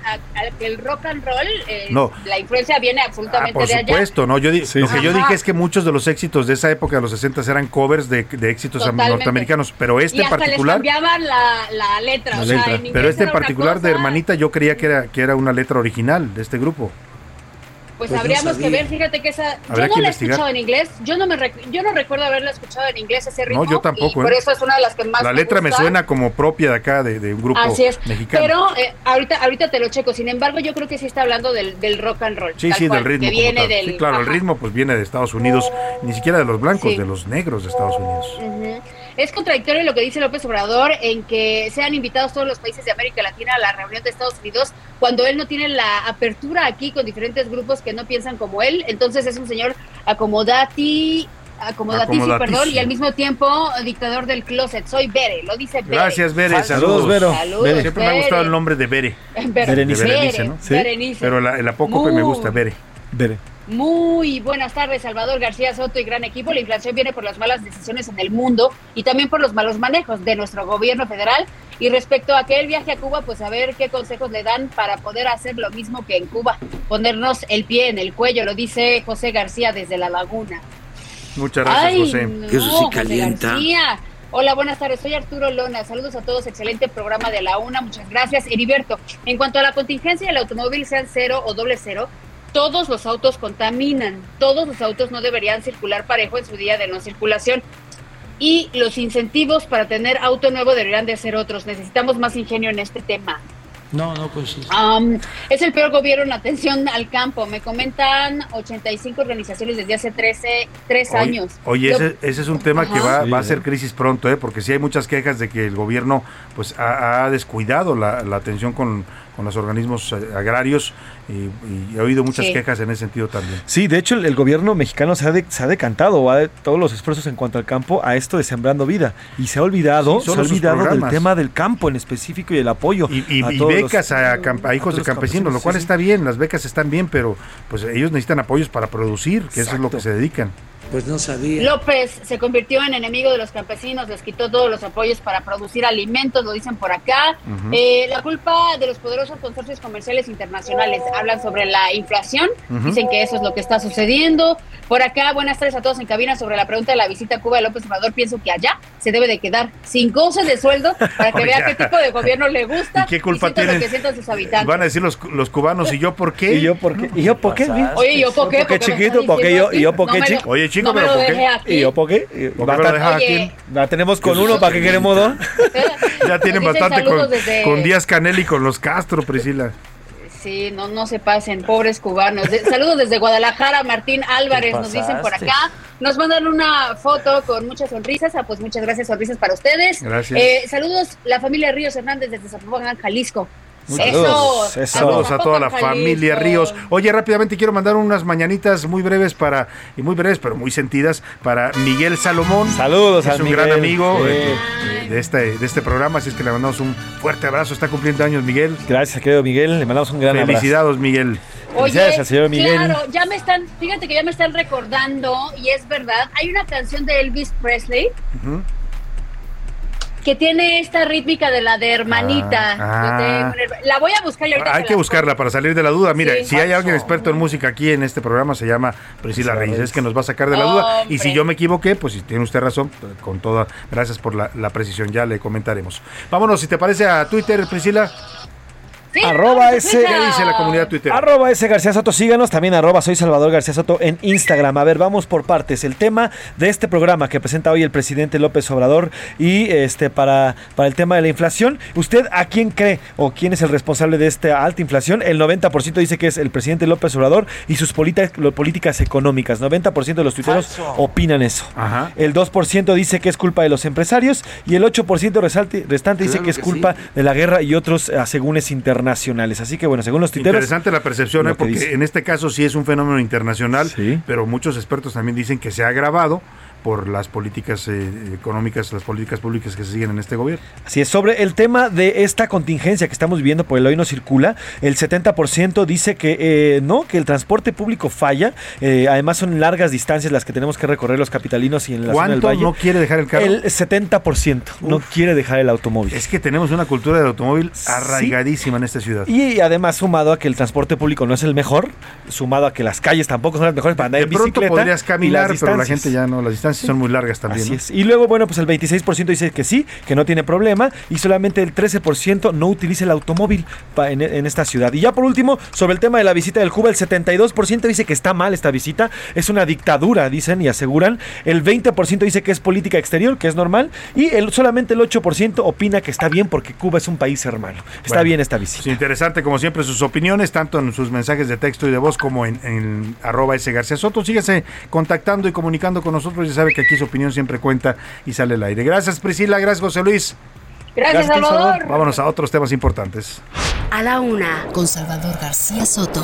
que el rock and roll, eh, No. la influencia viene Ah, absolutamente por de allá. supuesto, no. Yo di- lo que yo dije es que muchos de los éxitos de esa época de los 60 eran covers de, de éxitos Totalmente. norteamericanos, pero este y hasta particular, les cambiaban la, la letra. la o sea, en pero este en particular de Hermanita yo creía que era que era una letra original de este grupo. Pues, Pues no habríamos que ver, fíjate que esa. Yo no la he escuchado en inglés. Yo no me yo no recuerdo haberla escuchado en inglés ese ritmo. No, yo tampoco, y por ¿eh? eso es una de las que más La letra me suena como propia de acá de, de un grupo Así es. mexicano. Pero eh, ahorita, ahorita te lo checo. Sin embargo, yo creo que sí está hablando del, del rock and roll. Sí, sí, cual, del ritmo. Que viene del. sí, claro, el ritmo pues viene de Estados Unidos, ni siquiera de los blancos, Sí. de los negros de Estados Unidos. Ujú. Es contradictorio lo que dice López Obrador en que sean invitados todos los países de América Latina a la reunión de Estados Unidos cuando él no tiene la apertura aquí con diferentes grupos que no piensan como él. Entonces es un señor acomodati, acomodaticio, perdón, y al mismo tiempo dictador del closet. Soy Bere, lo dice Bere. Gracias, Bere. Saludos, Vero. Saludos, Bere. Siempre me ha gustado el nombre de Bere. Bere- Berenice. Berenice, ¿no? Sí. Berenice. Pero la- el apócope me gusta, Bere. Bere. Muy buenas tardes, Salvador García Soto y gran equipo. La inflación viene por las malas decisiones en el mundo y también por los malos manejos de nuestro gobierno federal. Y respecto a que él viaje a Cuba, pues a ver qué consejos le dan para poder hacer lo mismo que en Cuba, ponernos el pie en el cuello, lo dice José García desde La Laguna. Muchas gracias, Ay, José. no, José García. Hola, buenas tardes. Soy Arturo Lona. Saludos a todos. Excelente programa de la UNA. Muchas gracias. Heriberto, en cuanto a la contingencia del automóvil, sean cero o doble cero, todos los autos contaminan. Todos los autos no deberían circular parejo en su día de no circulación. Y los incentivos para tener auto nuevo deberían de ser otros. Necesitamos más ingenio en este tema. No, no coincide. Am, es el peor gobierno en atención al campo. Me comentan 85 organizaciones desde hace 13, tres Oye- años. Oye, ese, ese es un tema que va, va a ser crisis pronto, ¿eh? porque sí hay muchas quejas de que el gobierno pues ha, ha descuidado la, la atención con, con los organismos eh, agrarios y, y he oído muchas Sí. quejas en ese sentido también. Sí, de hecho el, el gobierno mexicano se ha, de- se ha decantado, va de todos los esfuerzos en cuanto al campo a esto de sembrando vida y se ha olvidado, Sí, se ha olvidado del tema del campo en específico y el apoyo Y, y- a y todos los- becas a, hijos de campesinos, lo cual sí, sí. está bien, las becas están bien, pero pues ellos necesitan apoyos para producir, que eso es lo que se dedican. Pues no sabía. López se convirtió en enemigo de los campesinos, les quitó todos los apoyos para producir alimentos, lo dicen por acá. Eh, la culpa de los poderosos consorcios comerciales internacionales hablan sobre la inflación, dicen que eso es lo que está sucediendo. Por acá, buenas tardes a todos en cabina sobre la pregunta de la visita a Cuba de López Obrador. Pienso que allá se debe de quedar sin goce de sueldo para que vea qué tipo de gobierno le gusta ¿Y qué culpa sienta tienen? lo que sientan sus habitantes. Van a decir los, los cubanos, ¿y yo por qué? ¿Y yo por qué? ¿Y yo por qué? Oye, ¿yo por qué? ¿Por qué, chiquito? ¿Por qué yo? ¿Y yo por qué, chico? Oye, chico, no me pero lo ¿por qué? dejé aquí. ¿Y yo por qué? ¿Por qué me lo dejas aquí? La tenemos con uno, ¿para qué queremos dos? Ya tienen bastante con, saludos desde- con Díaz Canel y con los Castro, Priscila. Sí, no, no se pasen, pobres cubanos. De- saludos desde Guadalajara, Martín Álvarez, nos dicen por acá. Nos mandan una foto con muchas sonrisas. Ah, pues muchas gracias, sonrisas para ustedes. Gracias. Eh, saludos, la familia Ríos Hernández desde Zapopan, Jalisco. Muchas Eso. Saludos a toda la familia. Ríos. Oye, rápidamente quiero mandar unas mañanitas muy breves para, y muy breves, pero muy sentidas, para Miguel Salomón. Saludos Es un gran amigo Sí. eh, de, este, de este programa, así es que le mandamos un fuerte abrazo. Está cumpliendo años, Miguel. Gracias, querido Miguel. Le mandamos un gran abrazo. Felicidades, Miguel. Oye, al señor Miguel. claro, ya me están, fíjate que ya me están recordando, y es verdad, hay una canción de Elvis Presley Ujú. Que tiene esta rítmica de la de hermanita. Ah, herma- La voy a buscar y ahorita Hay que la buscarla para salir de la duda. Mira, Sí. si hay alguien experto en música aquí en este programa, se llama Priscila Reyes. Es que nos va a sacar de la duda. Y si yo me equivoqué, pues si tiene usted razón, con toda. Gracias por la, la precisión, ya le comentaremos. Vámonos, si te parece, a Twitter, Priscila. Sí, Arroba ese- Twitter. ¿Qué dice la comunidad Twitter? Arroba ese García Soto, síganos, también arroba soy Salvador García Soto en Instagram. A ver, vamos por partes. El tema de este programa que presenta hoy el presidente López Obrador y este para, para el tema de la inflación, ¿usted a quién cree o quién es el responsable de esta alta inflación? El 90% dice que es el presidente López Obrador y sus políticas, económicas. 90% de los tuiteros Falso. opinan eso. Ajá. El 2% dice que es culpa de los empresarios y el 8% resalte- restante dice que es culpa sí. de la guerra y otros asegúnes internacionales. Así que bueno, según los tuiteros... Interesante la percepción, ¿eh? que porque en este caso sí es un fenómeno internacional, Sí. pero muchos expertos también dicen que se ha agravado por las políticas eh, económicas, las políticas públicas que se siguen en este gobierno. Así es, sobre el tema de esta contingencia que estamos viviendo por el hoy no circula, el 70% dice que eh, no, que el transporte público falla, eh, además son largas distancias las que tenemos que recorrer los capitalinos y en la zona del ¿Cuánto valle. no quiere dejar el carro? El 70% no quiere dejar el automóvil. Es que tenemos una cultura del automóvil arraigadísima en esta ciudad. Y además sumado a que el transporte público no es el mejor, sumado a que las calles tampoco son las mejores para andar De en pronto bicicleta. podrías y caminar, pero la gente ya no, las distancias son muy largas también. Así ¿no? es. Y luego, bueno, pues el 26% dice que sí, que no tiene problema, y solamente el 13% no utiliza el automóvil en, en esta ciudad. Y ya por último, sobre el tema de la visita del Cuba, el 72% dice que está mal esta visita, es una dictadura, dicen y aseguran. El 20% dice que es política exterior, que es normal, y el, solamente el 8% opina que está bien porque Cuba es un país hermano. Está Bueno, bien esta visita. interesante, como siempre, sus opiniones, tanto en sus mensajes de texto y de voz como en, en arroba S García Soto. Síguese contactando y comunicando con nosotros. Sabe que aquí su opinión siempre cuenta y sale al aire. Gracias, Priscila. Gracias, José Luis. Gracias, Salvador. Vámonos a otros temas importantes. A la una, con Salvador García Soto.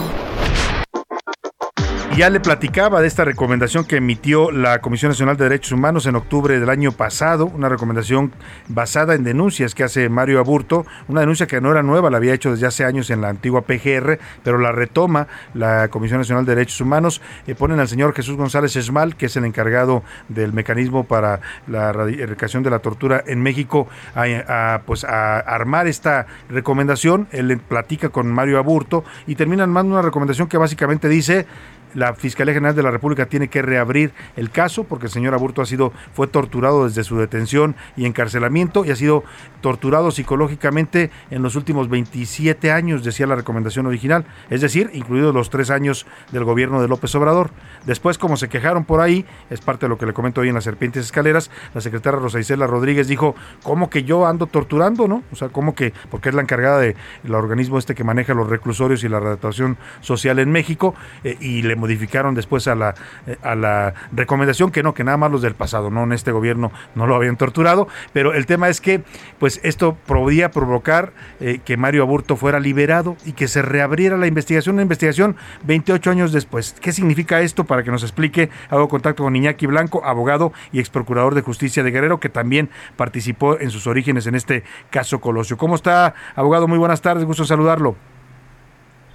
Ya le platicaba de esta recomendación que emitió la Comisión Nacional de Derechos Humanos en octubre del año pasado, una recomendación basada en denuncias que hace Mario Aburto, una denuncia que no era nueva, la había hecho desde hace años en la antigua PGR, pero la retoma la Comisión Nacional de Derechos Humanos, eh, ponen al señor Jesús González Esmal, que es el encargado del mecanismo para la radi- erradicación de la tortura en México, a, pues a armar esta recomendación, él le platica con Mario Aburto y terminan mandando una recomendación que básicamente dice la Fiscalía General de la República tiene que reabrir el caso porque el señor Aburto ha sido fue torturado desde su detención y encarcelamiento y ha sido torturado psicológicamente en los últimos 27 años, decía la recomendación original, es decir, incluidos los tres años del gobierno de López Obrador. Después, como se quejaron por ahí, es parte de lo que le comento hoy en las Serpientes Escaleras, la secretaria Rosa Isela Rodríguez dijo, ¿cómo que yo ando torturando, no? O sea, ¿cómo que? Porque es la encargada del organismo este que maneja los reclusorios y la redactación social en México, eh, y le modificaron después a la, eh, a la recomendación que no, que nada más los del pasado, no en este gobierno no lo habían torturado, pero el tema es que pues esto podría provocar eh, que Mario Aburto fuera liberado y que se reabriera la investigación, una investigación 28 años después. ¿Qué significa esto? Para que nos explique, hago contacto con Iñaki Blanco, abogado y ex procurador de justicia de Guerrero, que también participó en sus orígenes en este caso Colosio. ¿Cómo está, abogado? Muy buenas tardes, gusto saludarlo.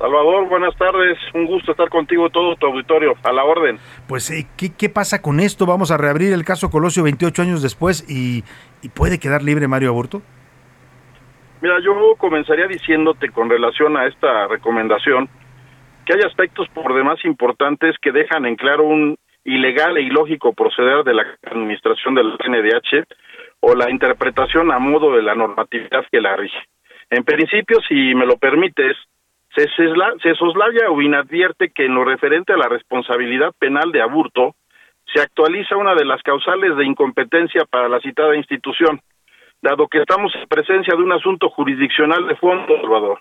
Salvador, buenas tardes. Un gusto estar contigo, todo tu auditorio. A la orden. Pues, eh, ¿qué, qué pasa con esto? Vamos a reabrir el caso Colosio 28 años después y, y puede quedar libre Mario Aburto. Mira, yo comenzaría diciéndote con relación a esta recomendación que hay aspectos por demás importantes que dejan en claro un ilegal e ilógico proceder de la administración del NDH o la interpretación a modo de la normatividad que la rige. En principio, si me lo permites, se, se soslaya o inadvierte que en lo referente a la responsabilidad penal de aburto se actualiza una de las causales de incompetencia para la citada institución, dado que estamos en presencia de un asunto jurisdiccional de fondo, Salvador.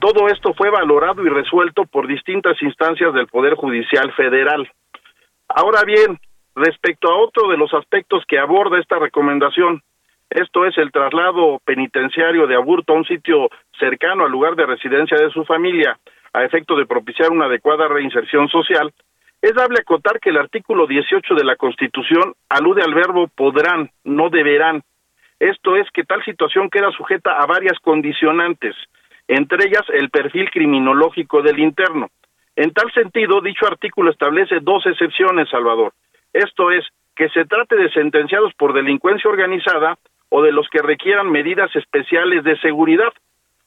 Todo esto fue valorado y resuelto por distintas instancias del Poder Judicial Federal. Ahora bien, respecto a otro de los aspectos que aborda esta recomendación, esto es el traslado penitenciario de aburto a un sitio cercano al lugar de residencia de su familia, a efecto de propiciar una adecuada reinserción social, es dable acotar que el artículo 18 de la Constitución alude al verbo podrán, no deberán. Esto es que tal situación queda sujeta a varias condicionantes, entre ellas el perfil criminológico del interno. En tal sentido, dicho artículo establece dos excepciones, Salvador. Esto es, que se trate de sentenciados por delincuencia organizada o de los que requieran medidas especiales de seguridad.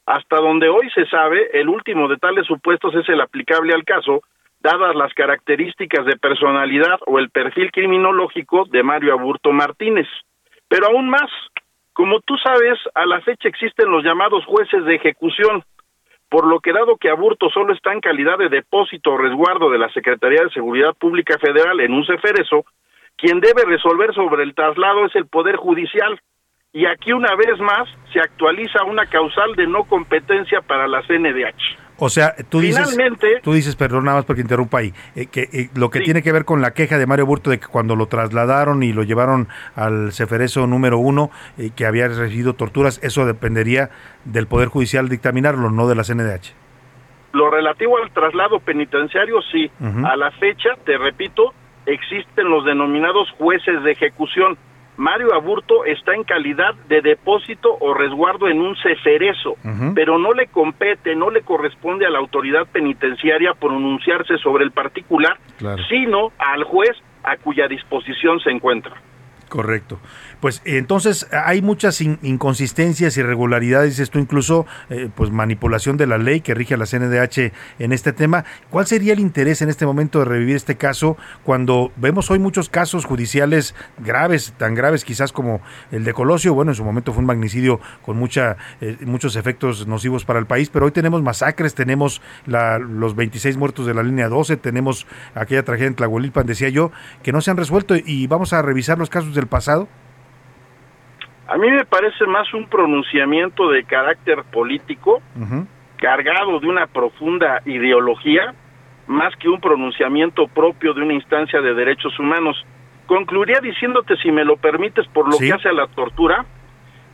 Hasta donde hoy se sabe, el último de tales supuestos es el aplicable al caso, dadas las características de personalidad o el perfil criminológico de Mario Aburto Martínez. Pero aún más, como tú sabes, a la fecha existen los llamados jueces de ejecución, por lo que dado que Aburto solo está en calidad de depósito o resguardo de la Secretaría de Seguridad Pública Federal en un ceferezo, quien debe resolver sobre el traslado es el Poder Judicial. Y aquí una vez más se actualiza una causal de no competencia para la CNDH. O sea, tú dices, Finalmente- tú dices, perdón, nada más porque interrumpa ahí, eh, que eh, lo que tiene que ver con la queja de Mario Burto de que cuando lo trasladaron y lo llevaron al Ceferezo número uno, eh, que había recibido torturas, eso dependería del Poder Judicial dictaminarlo, no de la CNDH. Lo relativo al traslado penitenciario, sí. A la fecha, te repito, existen los denominados jueces de ejecución. Mario Aburto está en calidad de depósito o resguardo en un ceferezo, pero no le compete, no le corresponde a la autoridad penitenciaria pronunciarse sobre el particular, sino al juez a cuya disposición se encuentra. Correcto. Pues entonces hay muchas inconsistencias, irregularidades, esto incluso eh, pues manipulación de la ley que rige a la CNDH en este tema. ¿Cuál sería el interés en este momento de revivir este caso cuando vemos hoy muchos casos judiciales graves, tan graves quizás como el de Colosio? Bueno, en su momento fue un magnicidio con mucha, eh, muchos efectos nocivos para el país, pero hoy tenemos masacres, tenemos la, los 26 muertos de la línea 12, tenemos aquella tragedia en Tlahuelilpan, decía yo, que no se han resuelto y vamos a revisar los casos del pasado. A mí me parece más un pronunciamiento de carácter político, cargado de una profunda ideología, más que un pronunciamiento propio de una instancia de derechos humanos. Concluiría diciéndote, si me lo permites, por lo que hace a la tortura,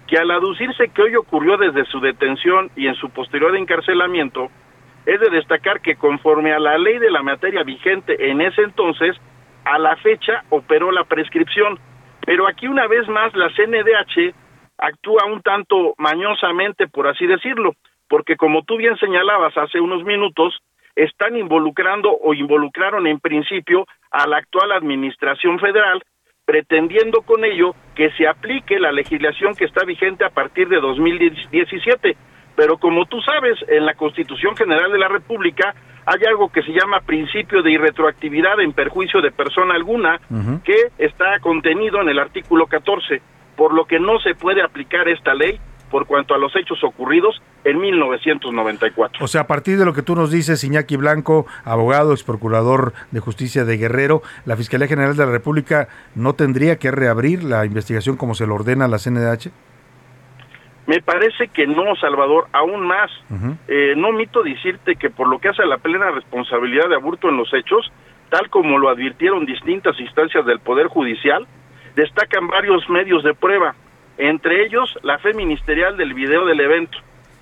que al aducirse que hoy ocurrió desde su detención y en su posterior encarcelamiento, es de destacar que conforme a la ley de la materia vigente en ese entonces, a la fecha operó la prescripción pero aquí una vez más la CNDH actúa un tanto mañosamente, por así decirlo, porque como tú bien señalabas hace unos minutos, están involucrando o involucraron en principio a la actual administración federal, pretendiendo con ello que se aplique la legislación que está vigente a partir de 2017. Pero como tú sabes, en la Constitución General de la República hay algo que se llama principio de irretroactividad en perjuicio de persona alguna, que está contenido en el artículo 14, por lo que no se puede aplicar esta ley por cuanto a los hechos ocurridos en 1994. O sea, a partir de lo que tú nos dices, Iñaki Blanco, abogado, ex procurador de justicia de Guerrero, la Fiscalía General de la República no tendría que reabrir la investigación como se lo ordena la CNDH? Me parece que no, Salvador, aún más. eh, no omito decirte que por lo que hace a la plena responsabilidad de aburto en los hechos, tal como lo advirtieron distintas instancias del Poder Judicial, destacan varios medios de prueba, entre ellos la fe ministerial del video del evento.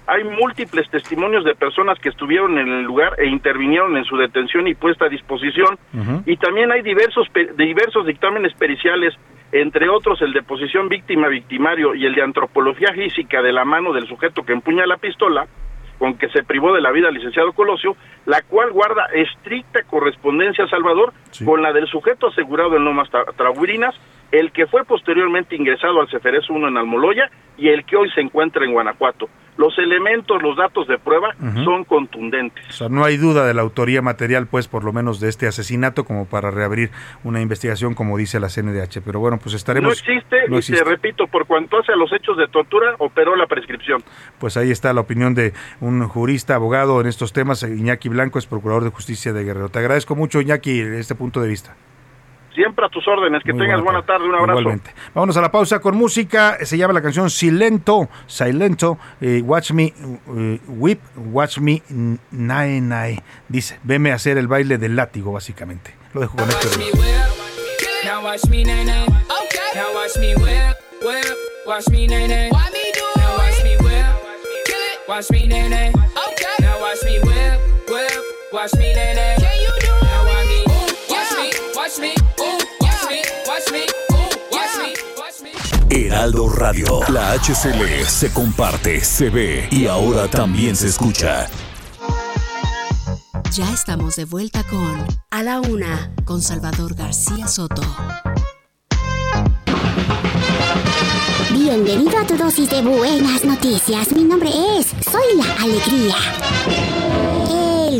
Hay múltiples testimonios de personas que estuvieron en el lugar e intervinieron en su detención y puesta a disposición, y también hay diversos, diversos dictámenes periciales entre otros el de posición víctima-victimario y el de antropología física de la mano del sujeto que empuña la pistola, con que se privó de la vida al licenciado Colosio, la cual guarda estricta correspondencia, Salvador, con la del sujeto asegurado en Lomas Trabuirinas, el que fue posteriormente ingresado al Ceferez 1 en Almoloya y el que hoy se encuentra en Guanajuato. Los elementos, los datos de prueba son contundentes. O sea, no hay duda de la autoría material, pues, por lo menos de este asesinato, como para reabrir una investigación, como dice la CNDH. Pero bueno, pues estaremos... No existe, y te repito, por cuanto hace a los hechos de tortura, operó la prescripción. Pues ahí está la opinión de un jurista, abogado en estos temas, Iñaki Blanco, es procurador de justicia de Guerrero. Te agradezco mucho, Iñaki, este punto de vista. Siempre a tus órdenes. Que tengas buena tarde. Un abrazo. Igualmente. Vámonos a la pausa con música. Se llama la canción Silento. Silento. Eh, watch me eh, whip. Watch me nae nae. Dice, veme a hacer el baile del látigo, básicamente. Lo dejo con este. Now watch me nae nae. Okay. Now watch me whip, whip. Watch me. Why do Now watch me whip. Kill it. Watch me nae nae. Okay. Now watch me whip, whip. Watch me nae nae. Heraldo Radio. La HCL se comparte, se ve y ahora también se escucha. Ya estamos de vuelta con A la Una, con Salvador García Soto. Bienvenido a tu dosis de buenas noticias. Mi nombre es Soy la Alegría.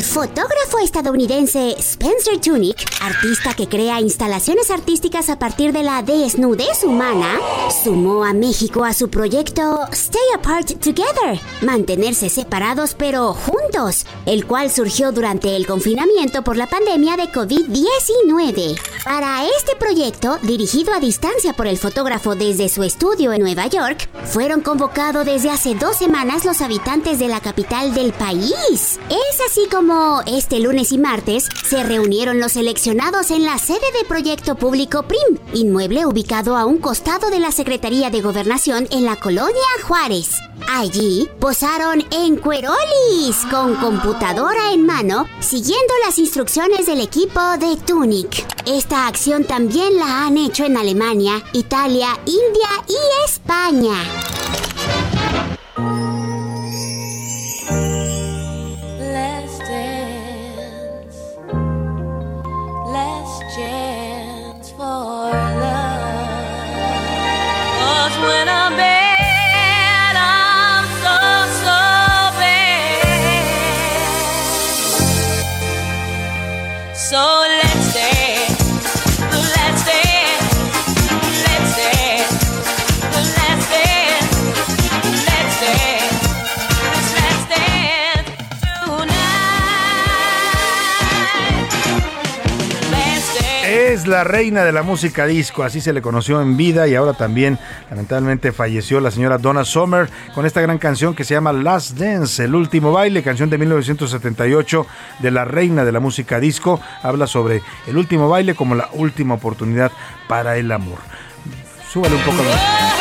El fotógrafo estadounidense Spencer Tunick, artista que crea instalaciones artísticas a partir de la desnudez humana, sumó a México a su proyecto Stay Apart Together, mantenerse separados pero juntos, el cual surgió durante el confinamiento por la pandemia de COVID-19. Para este proyecto, dirigido a distancia por el fotógrafo desde su estudio en Nueva York, fueron convocados desde hace dos semanas los habitantes de la capital del país. Es así como este lunes y martes se reunieron los seleccionados en la sede de Proyecto Público PRIM, inmueble ubicado a un costado de la Secretaría de Gobernación en la colonia Juárez. Allí posaron en cuerolis con computadora en mano, siguiendo las instrucciones del equipo de Tunic. Esta acción también la han hecho en Alemania, Italia, India y España. Es la reina de la música disco, así se le conoció en vida y ahora también lamentablemente falleció la señora Donna Summer con esta gran canción que se llama Last Dance, el último baile, canción de 1978 de la reina de la música disco. Habla sobre el último baile como la última oportunidad para el amor. Súbale un poco. la-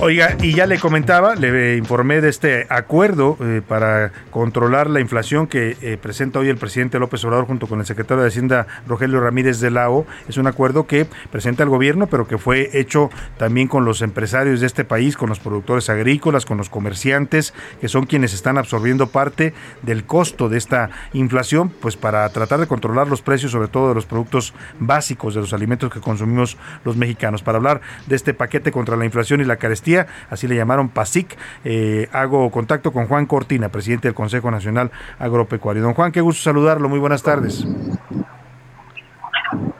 Oiga, y ya le comentaba, le informé de este acuerdo eh, para controlar la inflación que eh, presenta hoy el presidente López Obrador junto con el secretario de Hacienda Rogelio Ramírez de Lao. Es un acuerdo que presenta el gobierno, pero que fue hecho también con los empresarios de este país, con los productores agrícolas, con los comerciantes, que son quienes están absorbiendo parte del costo de esta inflación, pues para tratar de controlar los precios, sobre todo de los productos básicos, de los alimentos que consumimos los mexicanos. Para hablar de este paquete contra la inflación y la carestía, así le llamaron PASIC, eh, hago contacto con Juan Cortina, presidente del Consejo Nacional Agropecuario. Don Juan, qué gusto saludarlo, muy buenas tardes.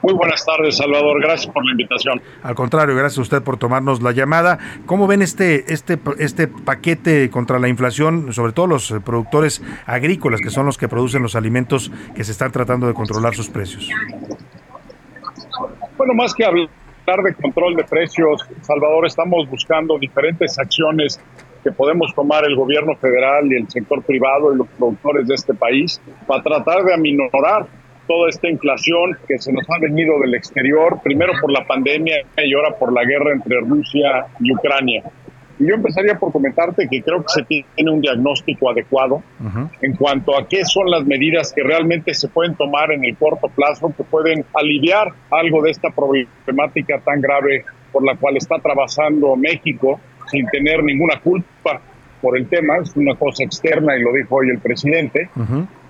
Muy buenas tardes, Salvador. Gracias por la invitación. Al contrario, gracias a usted por tomarnos la llamada. ¿Cómo ven este, este, este paquete contra la inflación, sobre todo los productores agrícolas, que son los que producen los alimentos que se están tratando de controlar sus precios? Bueno, más que hablar de control de precios, Salvador, estamos buscando diferentes acciones que podemos tomar el gobierno federal y el sector privado y los productores de este país para tratar de aminorar toda esta inflación que se nos ha venido del exterior, primero por la pandemia y ahora por la guerra entre Rusia y Ucrania. Y yo empezaría por comentarte que creo que se tiene un diagnóstico adecuado en cuanto a qué son las medidas que realmente se pueden tomar en el corto plazo que pueden aliviar algo de esta problemática tan grave por la cual está trabajando México sin tener ninguna culpa por el tema, es una cosa externa y lo dijo hoy el presidente,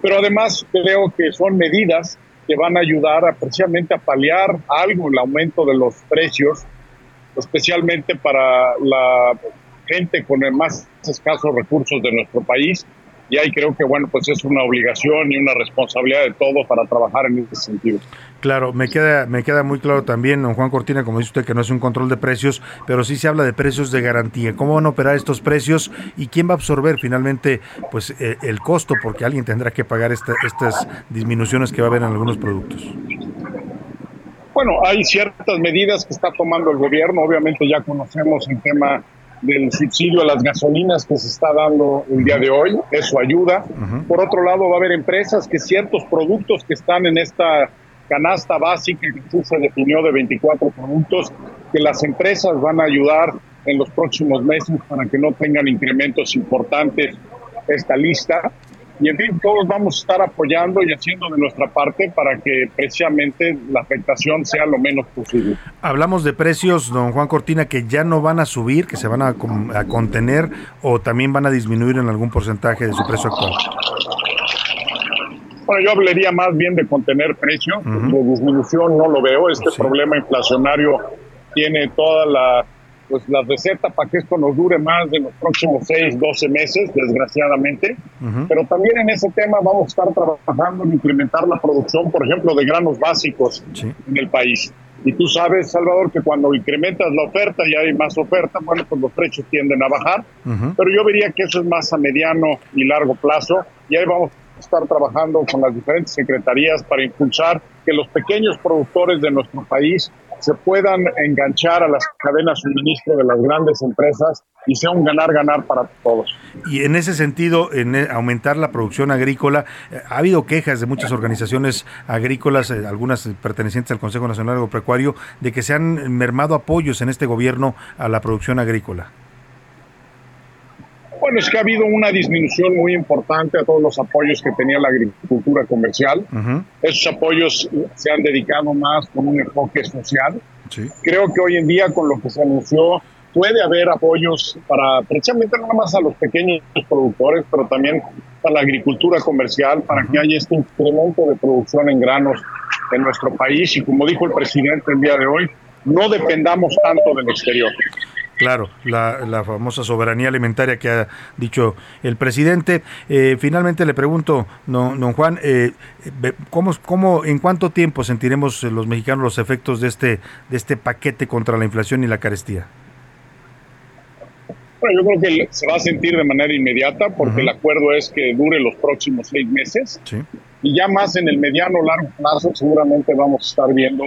pero además creo que son medidas que van a ayudar a, precisamente a paliar algo el aumento de los precios, especialmente para la gente con el más escasos recursos de nuestro país. Y ahí creo que, bueno, pues es una obligación y una responsabilidad de todos para trabajar en ese sentido. Claro, me queda, me queda muy claro también, don Juan Cortina, como dice usted, que no es un control de precios, pero sí se habla de precios de garantía. ¿Cómo van a operar estos precios y quién va a absorber finalmente pues eh, el costo? Porque alguien tendrá que pagar esta- estas disminuciones que va a haber en algunos productos. Bueno, hay ciertas medidas que está tomando el gobierno. Obviamente ya conocemos el tema del subsidio a las gasolinas que se está dando el día de hoy. Eso ayuda. Por otro lado, va a haber empresas que ciertos productos que están en esta canasta básica que se definió de 24 productos, que las empresas van a ayudar en los próximos meses para que no tengan incrementos importantes esta lista. Y en fin, todos vamos a estar apoyando y haciendo de nuestra parte para que precisamente la afectación sea lo menos posible. Hablamos de precios, don Juan Cortina, que ya no van a subir, que se van a, contener o también van a disminuir en algún porcentaje de su precio actual. Bueno, yo hablaría más bien de contener precios, de disminución no lo veo. Este problema inflacionario tiene toda la, pues, la receta para que esto nos dure más de los próximos 6, 12 meses, desgraciadamente. Pero también en ese tema vamos a estar trabajando en incrementar la producción, por ejemplo, de granos básicos en el país. Y tú sabes, Salvador, que cuando incrementas la oferta y hay más oferta, bueno, pues los precios tienden a bajar. Pero yo vería que eso es más a mediano y largo plazo. Y ahí vamos a estar trabajando con las diferentes secretarías para impulsar que los pequeños productores de nuestro país se puedan enganchar a las cadenas de suministro de las grandes empresas y sea un ganar-ganar para todos. Y en ese sentido, en eh, aumentar la producción agrícola, eh, ha habido quejas de muchas organizaciones agrícolas, eh, algunas pertenecientes al Consejo Nacional Agropecuario, de que se han mermado apoyos en este gobierno a la producción agrícola. Bueno, es que ha habido una disminución muy importante a todos los apoyos que tenía la agricultura comercial. Esos apoyos se han dedicado más con un enfoque social. Creo que hoy en día con lo que se anunció puede haber apoyos para precisamente no más a los pequeños productores, pero también para la agricultura comercial, para que haya este incremento de producción en granos en nuestro país y como dijo el presidente el día de hoy, no dependamos tanto del exterior. Claro, la, famosa soberanía alimentaria que ha dicho el presidente. Eh, finalmente le pregunto, don, Juan, eh, ¿cómo, ¿cómo, en cuánto tiempo sentiremos los mexicanos los efectos de este, de este paquete contra la inflación y la carestía? Bueno, yo creo que se va a sentir de manera inmediata porque el acuerdo es que dure los próximos seis meses. Y ya más en el mediano largo plazo seguramente vamos a estar viendo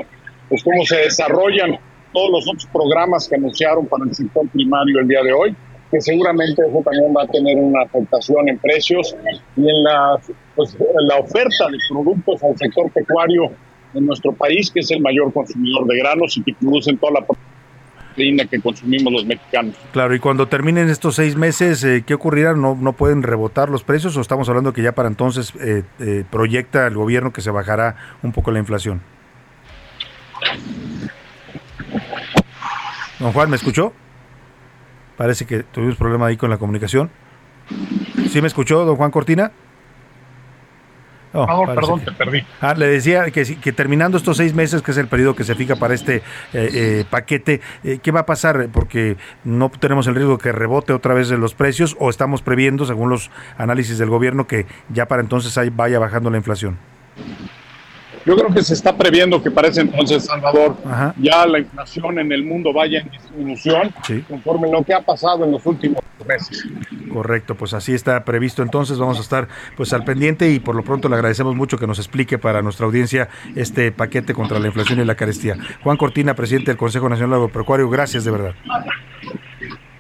pues cómo se desarrollan todos los otros programas que anunciaron para el sector primario el día de hoy, que seguramente eso también va a tener una afectación en precios y en la, pues, la oferta de productos al sector pecuario en nuestro país, que es el mayor consumidor de granos y que producen toda la proteína que consumimos los mexicanos. Claro, y cuando terminen estos seis meses, eh, ¿qué ocurrirá? ¿No, ¿No pueden rebotar los precios o estamos hablando que ya para entonces eh, eh, proyecta el gobierno que se bajará un poco la inflación? Don Juan, ¿me escuchó? Parece que tuvimos problema ahí con la comunicación. ¿Sí me escuchó, don Juan Cortina? Perdón, te perdí. Ah, le decía que, que, terminando estos seis meses, que es el periodo que se fija para este eh, eh, paquete, eh, ¿qué va a pasar? Porque no tenemos el riesgo que rebote otra vez de los precios o estamos previendo, según los análisis del gobierno, que ya para entonces ahí vaya bajando la inflación. Yo creo que se está previendo que para ese entonces, Salvador, ya la inflación en el mundo vaya en disminución conforme lo que ha pasado en los últimos meses. Correcto, pues así está previsto entonces, vamos a estar pues al pendiente y por lo pronto le agradecemos mucho que nos explique para nuestra audiencia este paquete contra la inflación y la carestía. Juan Cortina, presidente del Consejo Nacional Agropecuario, gracias de verdad.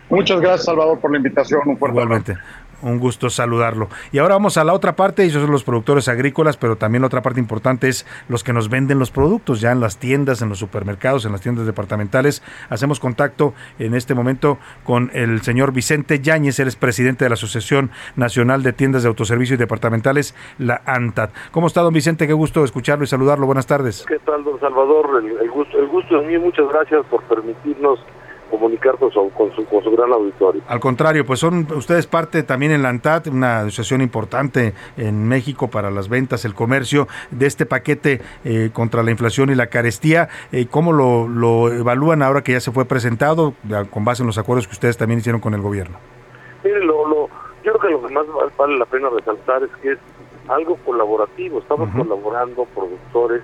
Muchas gracias, Salvador, por la invitación. Un fuerte Igualmente un gusto saludarlo. Y ahora vamos a la otra parte, ellos son los productores agrícolas, pero también la otra parte importante es los que nos venden los productos, ya en las tiendas, en los supermercados, en las tiendas departamentales. Hacemos contacto en este momento con el señor Vicente Yáñez, él es presidente de la Asociación Nacional de Tiendas de Autoservicio y Departamentales, la ANTAD. ¿Cómo está, don Vicente? Qué gusto escucharlo y saludarlo. Buenas tardes. ¿Qué tal, don Salvador? El, gusto, el gusto es mío. Muchas gracias por permitirnos comunicar con su, con su, gran auditorio. Al contrario, pues son ustedes parte también en la ANTAD, una asociación importante en México para las ventas, el comercio, de este paquete eh, contra la inflación y la carestía. Eh, ¿Cómo lo, lo, evalúan ahora que ya se fue presentado, con base en los acuerdos que ustedes también hicieron con el gobierno? Mire, lo, lo, yo creo que lo que más vale la pena resaltar es que es algo colaborativo. Estamos colaborando productores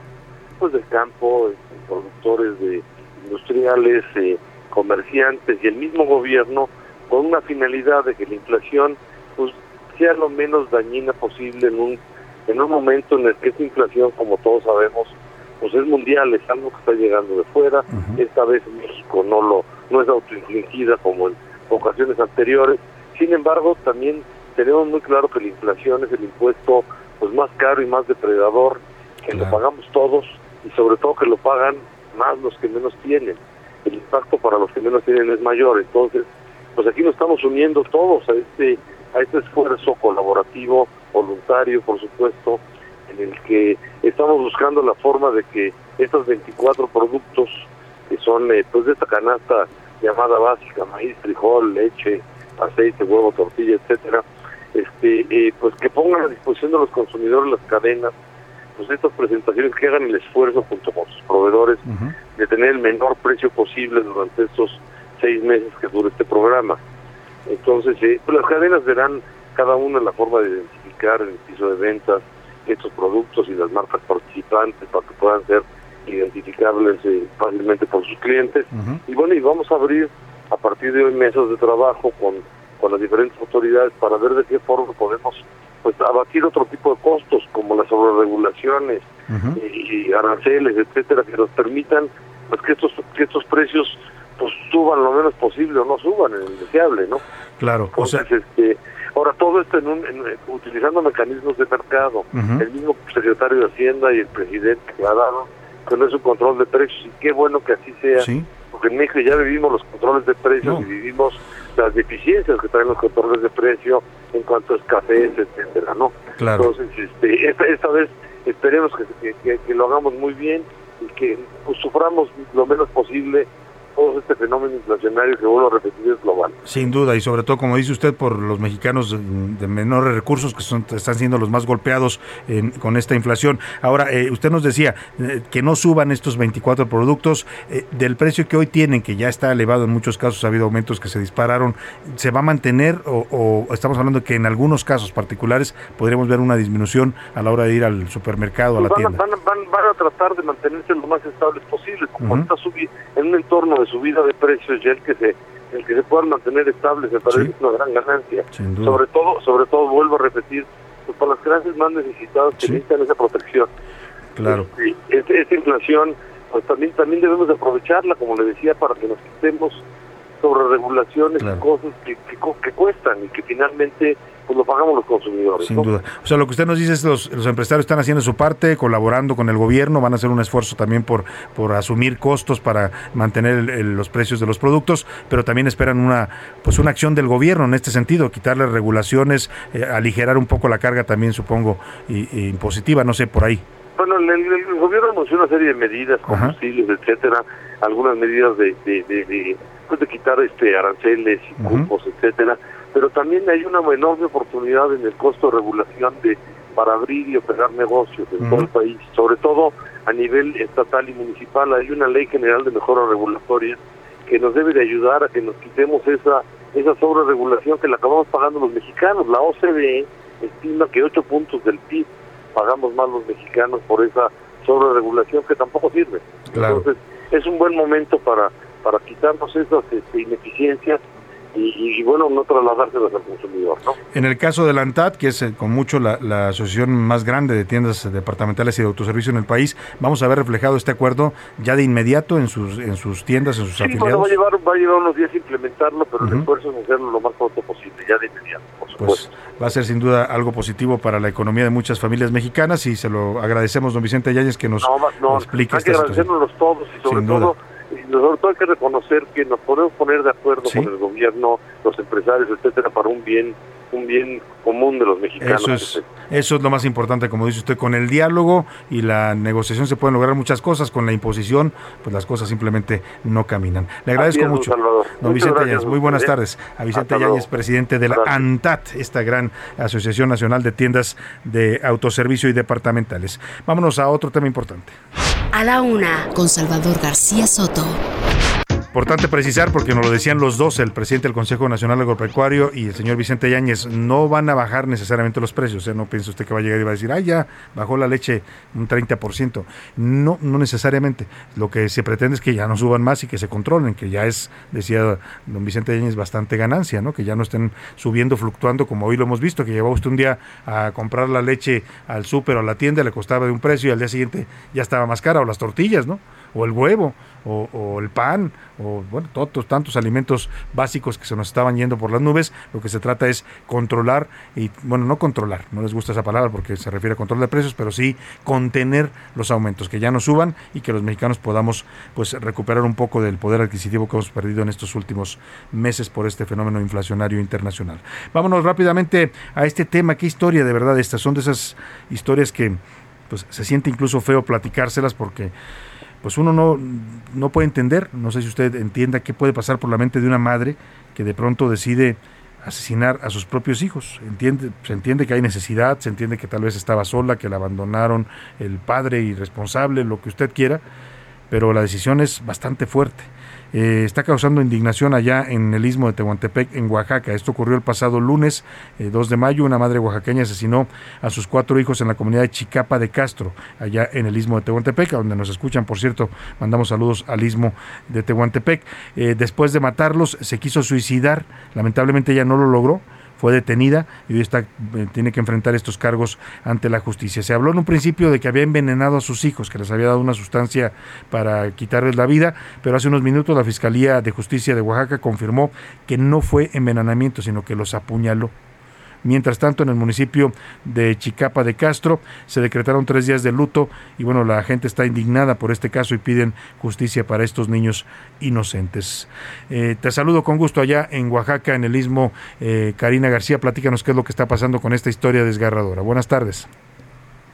pues del campo, productores de industriales, eh, comerciantes y el mismo gobierno con una finalidad de que la inflación pues sea lo menos dañina posible en un en un momento en el que esta inflación como todos sabemos pues es mundial es algo que está llegando de fuera. Esta vez México no lo no es autoinfligida como en ocasiones anteriores. Sin embargo también tenemos muy claro que la inflación es el impuesto pues más caro y más depredador que lo pagamos todos y sobre todo que lo pagan más los que menos tienen el impacto para los que menos tienen es mayor. Entonces, pues aquí nos estamos uniendo todos a este a este esfuerzo colaborativo, voluntario, por supuesto, en el que estamos buscando la forma de que estos 24 productos que son eh, pues de esta canasta llamada básica, maíz, frijol, leche, aceite, huevo, tortilla, etcétera, este eh, pues que pongan a disposición de los consumidores las cadenas pues estas presentaciones que hagan el esfuerzo junto con sus proveedores de tener el menor precio posible durante estos seis meses que dure este programa. Entonces, eh, pues las cadenas verán cada una la forma de identificar en el piso de ventas estos productos y las marcas participantes para que puedan ser identificables eh, fácilmente por sus clientes. Y bueno, y vamos a abrir a partir de hoy mesas de trabajo con, con las diferentes autoridades para ver de qué forma podemos pues abatir otro tipo de costos como las sobreregulaciones y, aranceles etcétera que nos permitan pues que estos que estos precios pues suban lo menos posible o no suban en el deseable, ¿no? Claro, o sea, Entonces, este, ahora todo esto en un, en- utilizando mecanismos de mercado. El mismo secretario de Hacienda y el presidente aclararon que no es un control de precios y qué bueno que así sea. Sí. Porque en México ya vivimos los controles de precios No. y vivimos las deficiencias que traen los controles de precio en cuanto a escasez, etcétera, ¿no? Claro. Entonces, este, esta, esta vez esperemos que, que- que- que lo hagamos muy bien y que pues, suframos lo menos posible todo este fenómeno inflacionario que vuelvo a repetir es global. Sin duda, y sobre todo, como dice usted, por los mexicanos mm, de menores recursos que son, están siendo los más golpeados en- con esta inflación. Ahora, eh, usted nos decía eh, que no suban estos 24 productos eh, del precio que hoy tienen, que ya está elevado en muchos casos, ha habido aumentos que se dispararon. ¿Se va a mantener o, o estamos hablando de que en algunos casos particulares podríamos ver una disminución a la hora de ir al supermercado, a la Pues van, a, tienda? van, a- van- van a tratar de mantenerse lo más estables posible, como está subi- en un entorno de subida de precios ya el que se el que se puedan mantener estables me parece Sí. una gran ganancia. Sobre todo, sobre todo vuelvo a repetir, pues para las clases más necesitadas que Sí. necesitan esa protección. Claro. Sí, este- esta inflación, pues también también debemos de aprovecharla, como le decía, para que nos quitemos sobre regulaciones y cosas que, que, que cuestan y que finalmente pues lo pagamos los consumidores. Sin ¿no? duda. O sea, lo que usted nos dice es los, los empresarios están haciendo su parte, colaborando con el gobierno, van a hacer un esfuerzo también por, por asumir costos para mantener el- el- los precios de los productos, pero también esperan una pues una acción del gobierno en este sentido, quitarle regulaciones, eh, aligerar un poco la carga también, supongo, y, y impositiva, no sé, por ahí. Bueno, el, gobierno anunció una serie de medidas, combustibles, etcétera, algunas medidas de, de, de, de, pues de quitar este aranceles y cupos, etcétera, pero también hay una enorme oportunidad en el costo de regulación de para abrir y operar negocios en todo el país, sobre todo a nivel estatal y municipal. Hay una ley general de mejora regulatoria que nos debe de ayudar a que nos quitemos esa esa sobreregulación que la acabamos pagando los mexicanos. La OCDE estima que 8 puntos del PIB pagamos más los mexicanos por esa sobreregulación que tampoco sirve. Claro. Entonces, es un buen momento para, para quitarnos esas este, ineficiencias y, y, bueno, no trasladárselas al consumidor, ¿no? En el caso de la ANTAD, que es eh, con mucho la, la asociación más grande de tiendas departamentales y de autoservicio en el país, vamos a ver reflejado este acuerdo ya de inmediato en sus en sus tiendas, en sus Sí, bueno, afiliados. va a llevar, va a llevar unos días implementarlo, pero Ujú. el esfuerzo es hacerlo lo más pronto posible, ya de inmediato, por supuesto. pues va a ser sin duda algo positivo para la economía de muchas familias mexicanas y se lo agradecemos, don Vicente Yáñez, que nos no, no, explique hay que esta situación. agradecérnoslos todos y sobre todo, sobre todo hay que reconocer que nos podemos poner de acuerdo Sí. con el gobierno, los empresarios, etcétera, para un bien, un bien común de los mexicanos. Eso es, eso es lo más importante, como dice usted, con el diálogo y la negociación se pueden lograr muchas cosas, con la imposición, pues las cosas simplemente no caminan. Le agradezco es, mucho. Don Vicente Yáñez, muy buenas tardes. A Vicente. Yáñez, presidente de la Gracias. ANTAT, esta gran Asociación Nacional de Tiendas de Autoservicio y Departamentales. Vámonos a otro tema importante. A la una, con Salvador García Soto. Importante precisar, porque nos lo decían los dos, el presidente del Consejo Nacional Agropecuario y el señor Vicente Yáñez, no van a bajar necesariamente los precios. ¿eh? No piense usted que va a llegar y va a decir, ah, ya bajó la leche un 30%. No, no necesariamente. Lo que se pretende es que ya no suban más y que se controlen, que ya es, decía don Vicente Yáñez, bastante ganancia, ¿no? que ya no estén subiendo, fluctuando como hoy lo hemos visto, que llevaba usted un día a comprar la leche al súper o a la tienda, le costaba de un precio y al día siguiente ya estaba más cara, o las tortillas, ¿no? O el huevo, o, o el pan, o bueno, todos tantos alimentos básicos que se nos estaban yendo por las nubes. Lo que se trata es controlar, y bueno, no controlar, no les gusta esa palabra porque se refiere a control de precios, pero sí contener los aumentos, que ya no suban y que los mexicanos podamos pues recuperar un poco del poder adquisitivo que hemos perdido en estos últimos meses por este fenómeno inflacionario internacional. Vámonos rápidamente a este tema, qué historia de verdad estas son de esas historias que pues se siente incluso feo platicárselas porque pues uno no, no puede entender, no sé si usted entienda qué puede pasar por la mente de una madre que de pronto decide asesinar a sus propios hijos. Entiende, se entiende que hay necesidad, se entiende que tal vez estaba sola, que la abandonaron el padre irresponsable, lo que usted quiera, pero la decisión es bastante fuerte. Eh, está causando indignación allá en el istmo de Tehuantepec, en Oaxaca. Esto ocurrió el pasado lunes, eh, 2 de mayo. Una madre oaxaqueña asesinó a sus cuatro hijos en la comunidad de Chicapa de Castro, allá en el istmo de Tehuantepec, donde nos escuchan, por cierto, mandamos saludos al istmo de Tehuantepec. Eh, después de matarlos, se quiso suicidar. Lamentablemente ella no lo logró fue detenida y hoy está, eh, tiene que enfrentar estos cargos ante la justicia. Se habló en un principio de que había envenenado a sus hijos, que les había dado una sustancia para quitarles la vida, pero hace unos minutos la Fiscalía de Justicia de Oaxaca confirmó que no fue envenenamiento, sino que los apuñaló. Mientras tanto, en el municipio de Chicapa de Castro se decretaron tres días de luto y bueno, la gente está indignada por este caso y piden justicia para estos niños inocentes. Eh, te saludo con gusto allá en Oaxaca, en el istmo. Eh, Karina García, platícanos qué es lo que está pasando con esta historia desgarradora. Buenas tardes.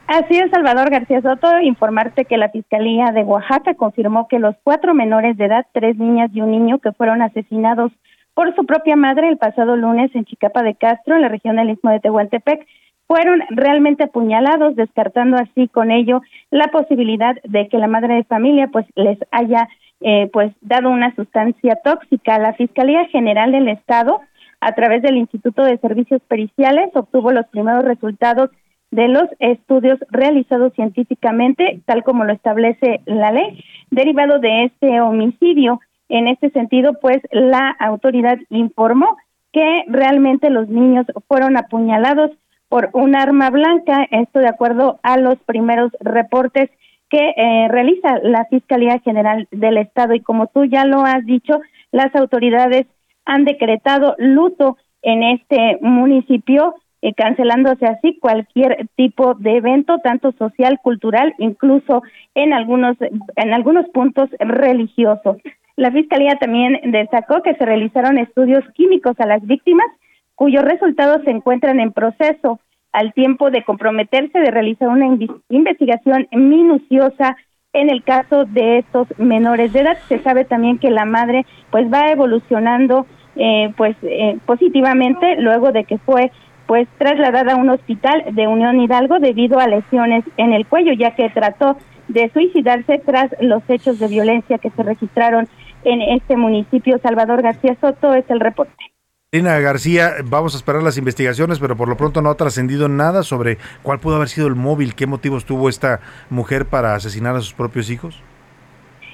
Así es, Salvador García Soto, informarte que la Fiscalía de Oaxaca confirmó que los cuatro menores de edad, tres niñas y un niño que fueron asesinados por su propia madre el pasado lunes en Chicapa de Castro, en la región del Istmo de Tehuantepec, fueron realmente apuñalados, descartando así con ello la posibilidad de que la madre de familia pues les haya eh, pues dado una sustancia tóxica. La Fiscalía General del Estado, a través del Instituto de Servicios Periciales, obtuvo los primeros resultados de los estudios realizados científicamente, tal como lo establece la ley, derivado de este homicidio. En este sentido, pues la autoridad informó que realmente los niños fueron apuñalados por un arma blanca, esto de acuerdo a los primeros reportes que eh, realiza la Fiscalía General del Estado. Y como tú ya lo has dicho, las autoridades han decretado luto en este municipio, eh, cancelándose así cualquier tipo de evento, tanto social, cultural, incluso en algunos, en algunos puntos religiosos. La Fiscalía también destacó que se realizaron estudios químicos a las víctimas, cuyos resultados se encuentran en proceso al tiempo de comprometerse de realizar una investigación minuciosa en el caso de estos menores de edad. Se sabe también que la madre pues va evolucionando eh, pues eh, positivamente luego de que fue pues trasladada a un hospital de Unión Hidalgo debido a lesiones en el cuello, ya que trató de suicidarse tras los hechos de violencia que se registraron en este municipio. Salvador García Soto es el reporte. Karina García, vamos a esperar las investigaciones, pero por lo pronto no ha trascendido nada sobre cuál pudo haber sido el móvil, qué motivos tuvo esta mujer para asesinar a sus propios hijos.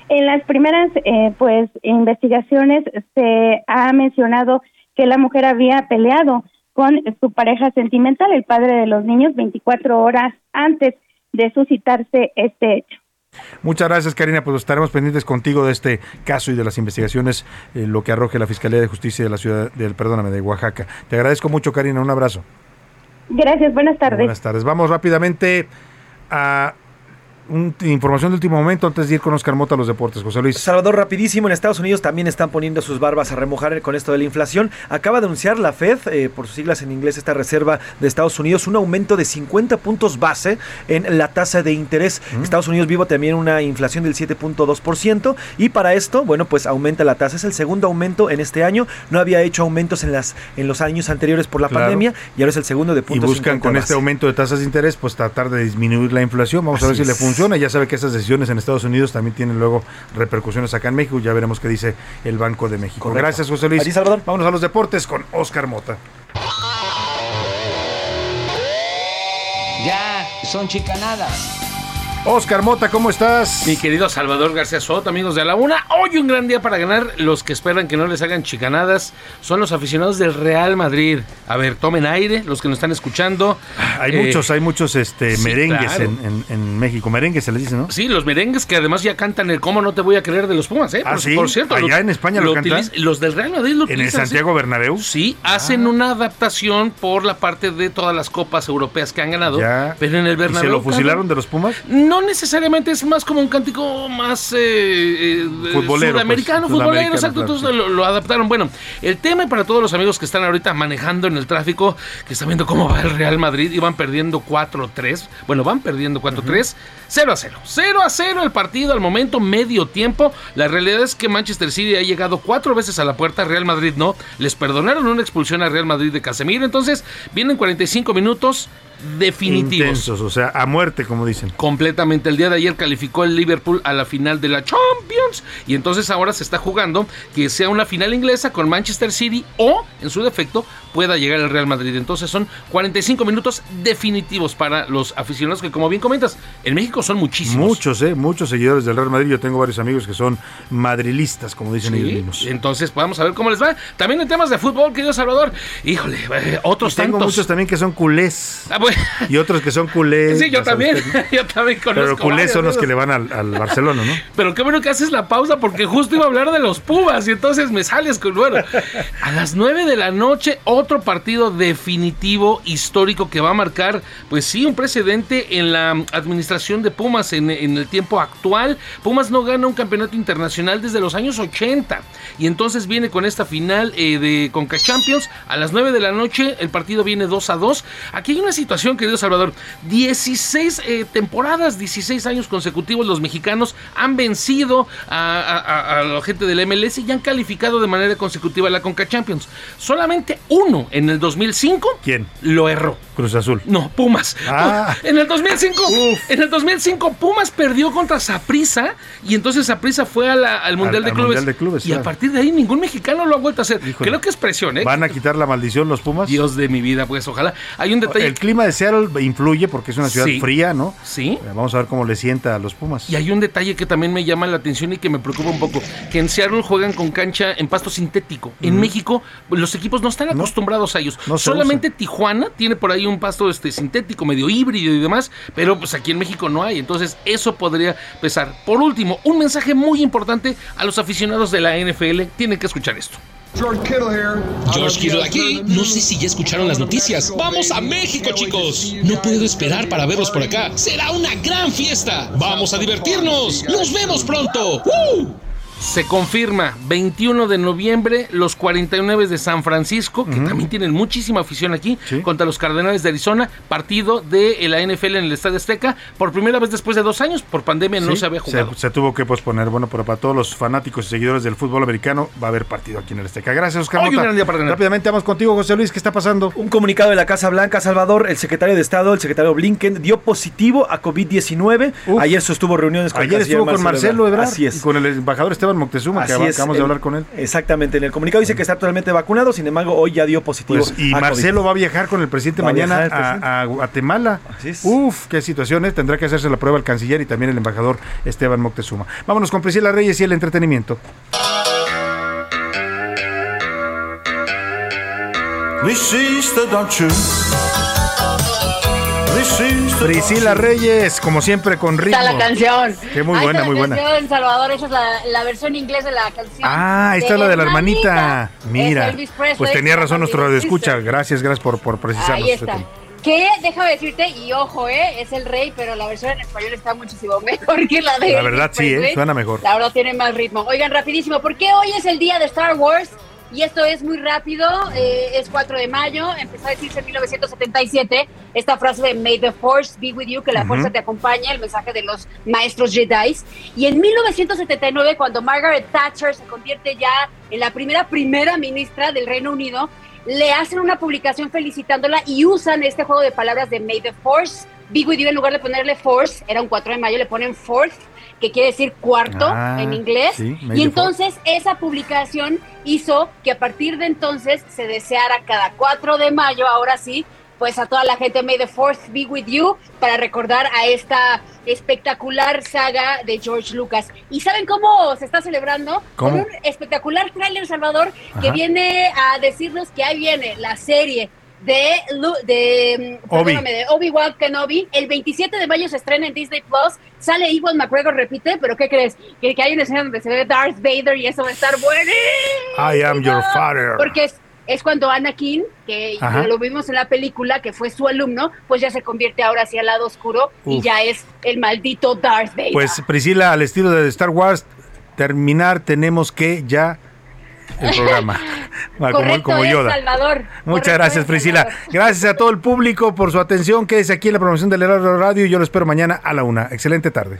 En las primeras eh, pues investigaciones se ha mencionado que la mujer había peleado con su pareja sentimental, el padre de los niños, 24 horas antes de suscitarse este hecho. Muchas gracias, Karina. Pues estaremos pendientes contigo de este caso y de las investigaciones, eh, lo que arroje la Fiscalía de Justicia de la ciudad del, perdóname, de Oaxaca. Te agradezco mucho, Karina. Un abrazo. Gracias, buenas tardes. Buenas tardes. Vamos rápidamente a información de último momento antes de ir con Oscar Mota a los deportes, José Luis. Salvador, rapidísimo, en Estados Unidos también están poniendo sus barbas a remojar con esto de la inflación. Acaba de anunciar la Fed, eh, por sus siglas en inglés, esta reserva de Estados Unidos, un aumento de 50 puntos base en la tasa de interés. Mm. Estados Unidos vivo también una inflación del 7.2% y para esto, bueno, pues aumenta la tasa. Es el segundo aumento en este año. No había hecho aumentos en, las, en los años anteriores por la pandemia y ahora es el segundo de puntos. Y buscan con este aumento de tasas de interés, pues tratar de disminuir la inflación. Vamos a ver si le funciona ya sabe que esas decisiones en Estados Unidos también tienen luego repercusiones acá en México. Ya veremos qué dice el Banco de México. Gracias, José Luis. Salvador. Vámonos a los deportes con Oscar Mota. Ya, son chicanadas. Oscar Mota, ¿cómo estás? Mi querido Salvador García Soto, amigos de la una. Hoy un gran día para ganar. Los que esperan que no les hagan chicanadas son los aficionados del Real Madrid. A ver, tomen aire, los que nos están escuchando. Hay Eh, muchos, hay muchos este, sí, merengues claro. en, en- en México. Merengues se les dice, ¿no? Sí, los merengues que además ya cantan el cómo no te voy a creer de los Pumas, ¿eh? Ah, por, ¿sí? por cierto. ¿Allá en España lo cantan? Los del Real Madrid lo ¿En el Santiago sí. Bernabéu? Sí, hacen una adaptación por la parte de todas las copas europeas que han ganado. Ya. Pero en el ¿Y Bernabéu. se lo fusilaron de los Pumas? No necesariamente es más como un cántico más eh, eh, Futbolero, sudamericano, pues, futbolero, exacto. claro, entonces lo, lo adaptaron. Bueno, el tema para todos los amigos que están ahorita manejando en el tráfico, que están viendo cómo va el Real Madrid y van perdiendo 4-3. Bueno, van perdiendo 4-3. 0 a 0. 0 a 0 el partido al momento, medio tiempo. La realidad es que Manchester City ha llegado cuatro veces a la puerta, Real Madrid no. Les perdonaron una expulsión a Real Madrid de Casemiro. Entonces, vienen 45 minutos. Definitivos. Intensos, o sea, a muerte, como dicen. Completamente. El día de ayer calificó el Liverpool a la final de la Champions y entonces ahora se está jugando que sea una final inglesa con Manchester City o, en su defecto, pueda llegar el Real Madrid. Entonces son 45 minutos definitivos para los aficionados que, como bien comentas, en México son muchísimos. Muchos, ¿eh? Muchos seguidores del Real Madrid. Yo tengo varios amigos que son madrilistas, como dicen Sí, ellos mismos. Entonces, vamos a ver cómo les va. También en temas de fútbol, querido Salvador. Híjole, eh, otros Y tengo tantos. muchos también que son culés. Ah, bueno. Y otros que son culés. Sí, yo también. usted, ¿no? yo también conozco. Pero culés varios son los que le van al, al Barcelona, ¿no? Pero qué bueno que haces la pausa porque justo iba a hablar de los Pumas y entonces me sales con bueno. A las 9 de la noche, otro partido definitivo, histórico que va a marcar, pues sí, un precedente en la administración de Pumas en, en el tiempo actual. Pumas no gana un campeonato internacional desde los años 80 y entonces viene con esta final eh, de Conca Champions a las 9 de la noche. El partido viene 2 a 2. Aquí hay una situación, querido Salvador. 16 eh, temporadas, 16 años consecutivos, los mexicanos han vencido a, a- a- a la gente del MLS y han calificado de manera consecutiva a la Conca Champions. Solamente uno en el 2005 ¿Quién? lo erró. Cruz Azul. No, Pumas. Ah. En el 2005, en el 2005 Pumas perdió contra Saprissa y entonces Saprissa fue a la- al Mundial, Al- de, al clubes, Mundial de Clubes, Y a partir de ahí ningún mexicano lo ha vuelto a hacer. Híjole. Creo que es presión, ¿eh? ¿Van a quitar la maldición los Pumas? Dios de mi vida, pues ojalá. Hay un detalle. El clima de Seattle influye porque es una ciudad Sí. fría, ¿no? Sí. Vamos a ver cómo le sienta a los Pumas. Y hay un detalle que también me llama la atención y que me preocupa un poco, que en Seattle juegan con cancha en pasto sintético. En. México los equipos no están acostumbrados a ellos. no Solamente Tijuana tiene por ahí un pasto este sintético, medio híbrido y demás, pero pues aquí en México no hay. Entonces eso podría pesar. Por último, un mensaje muy importante a los aficionados de la NFL. Tienen que escuchar esto. George Kittle aquí. No sé si ya escucharon las noticias. Vamos a México, chicos. No puedo esperar para verlos por acá. Será una gran fiesta. Vamos a divertirnos. Nos vemos pronto. ¡Woo! Se confirma 21 de noviembre los 49 de San Francisco, que también tienen muchísima afición aquí, contra los Cardenales de Arizona, partido de la NFL en el Estadio Azteca, por primera vez después de dos años, por pandemia no Sí, se había jugado. Se, tuvo que posponer. Bueno, pero para todos los fanáticos y seguidores del fútbol americano va a haber partido aquí en el Azteca. Gracias, Oscar Hoy un gran día para ganar. Rápidamente vamos contigo, José Luis. ¿Qué está pasando? Un comunicado de la Casa Blanca, Salvador, el secretario de Estado, el secretario Blinken, dio positivo a COVID-19. Ayer sostuvo reuniones con Ayer estuvo con Marcelo Ebrard Así es. y con el embajador Esteban Moctezuma, que Así es, acabamos de el- hablar con él. Exactamente, en el comunicado dice que está totalmente vacunado, sin embargo, hoy ya dio positivo. Pues, y a COVID. Marcelo va a viajar con el presidente Va mañana viajar el presidente. a, a Guatemala. Uf, qué situaciones. Tendrá que hacerse la prueba el canciller y también el embajador Esteban Moctezuma. Vámonos con Priscila Reyes y el entretenimiento. Priscila Reyes, como siempre con ritmo. Está la canción. Qué muy Ahí buena, está muy buena. canción, Salvador, esa es la, la versión inglés de la canción. Ah, ahí está la de la hermanita. Mira, Presley, pues tenía razón nuestro Elvis escucha. Gracias, gracias por, por precisarnos. Ahí está. Que, déjame decirte, y ojo, ¿eh? Es el rey, pero la versión en español está muchísimo mejor que la de La Elvis verdad sí, ¿eh? Suena mejor. La verdad tiene más ritmo. Oigan, rapidísimo, porque hoy es el día de Star Wars y esto es muy rápido. eh, es 4 de mayo, empezó a decirse en 1977 esta frase de May the Force be with you, que la fuerza te acompañe, el mensaje de los maestros Jedi. Y en 1979, cuando Margaret Thatcher se convierte ya en la primera primera ministra del Reino Unido, le hacen una publicación felicitándola y usan este juego de palabras de May the Force be with you en lugar de ponerle Force, era un 4 de mayo, le ponen Fourth, que quiere decir cuarto Ah, en inglés. sí, y entonces esa publicación hizo que a partir de entonces se deseara cada 4 de mayo, ahora sí, pues a toda la gente May the Fourth be with you para recordar a esta espectacular saga de George Lucas. ¿Y saben cómo se está celebrando? ¿Cómo? Con un espectacular tráiler, Salvador, que viene a decirnos que ahí viene la serie de, de, mm, Obi. de Obi-Wan Kenobi. El 27 de mayo se estrena en Disney Plus. Sale Ewan McGregor, repite, pero ¿qué crees? Que, que hay una escena donde se ve Darth Vader y eso va a estar bueno. I am your father. Porque es, es cuando Anakin, que Ajá. lo vimos en la película, que fue su alumno, pues ya se convierte ahora hacia el lado oscuro y ya es el maldito Darth Vader. Pues Priscila, al estilo de Star Wars, terminar tenemos que ya el programa. Como, Correcto, como Yoda. Salvador. Muchas gracias, Priscila. Gracias a todo el público por su atención. Quédese aquí en la promoción del Heraldo Radio y yo lo espero mañana a la una. Excelente tarde.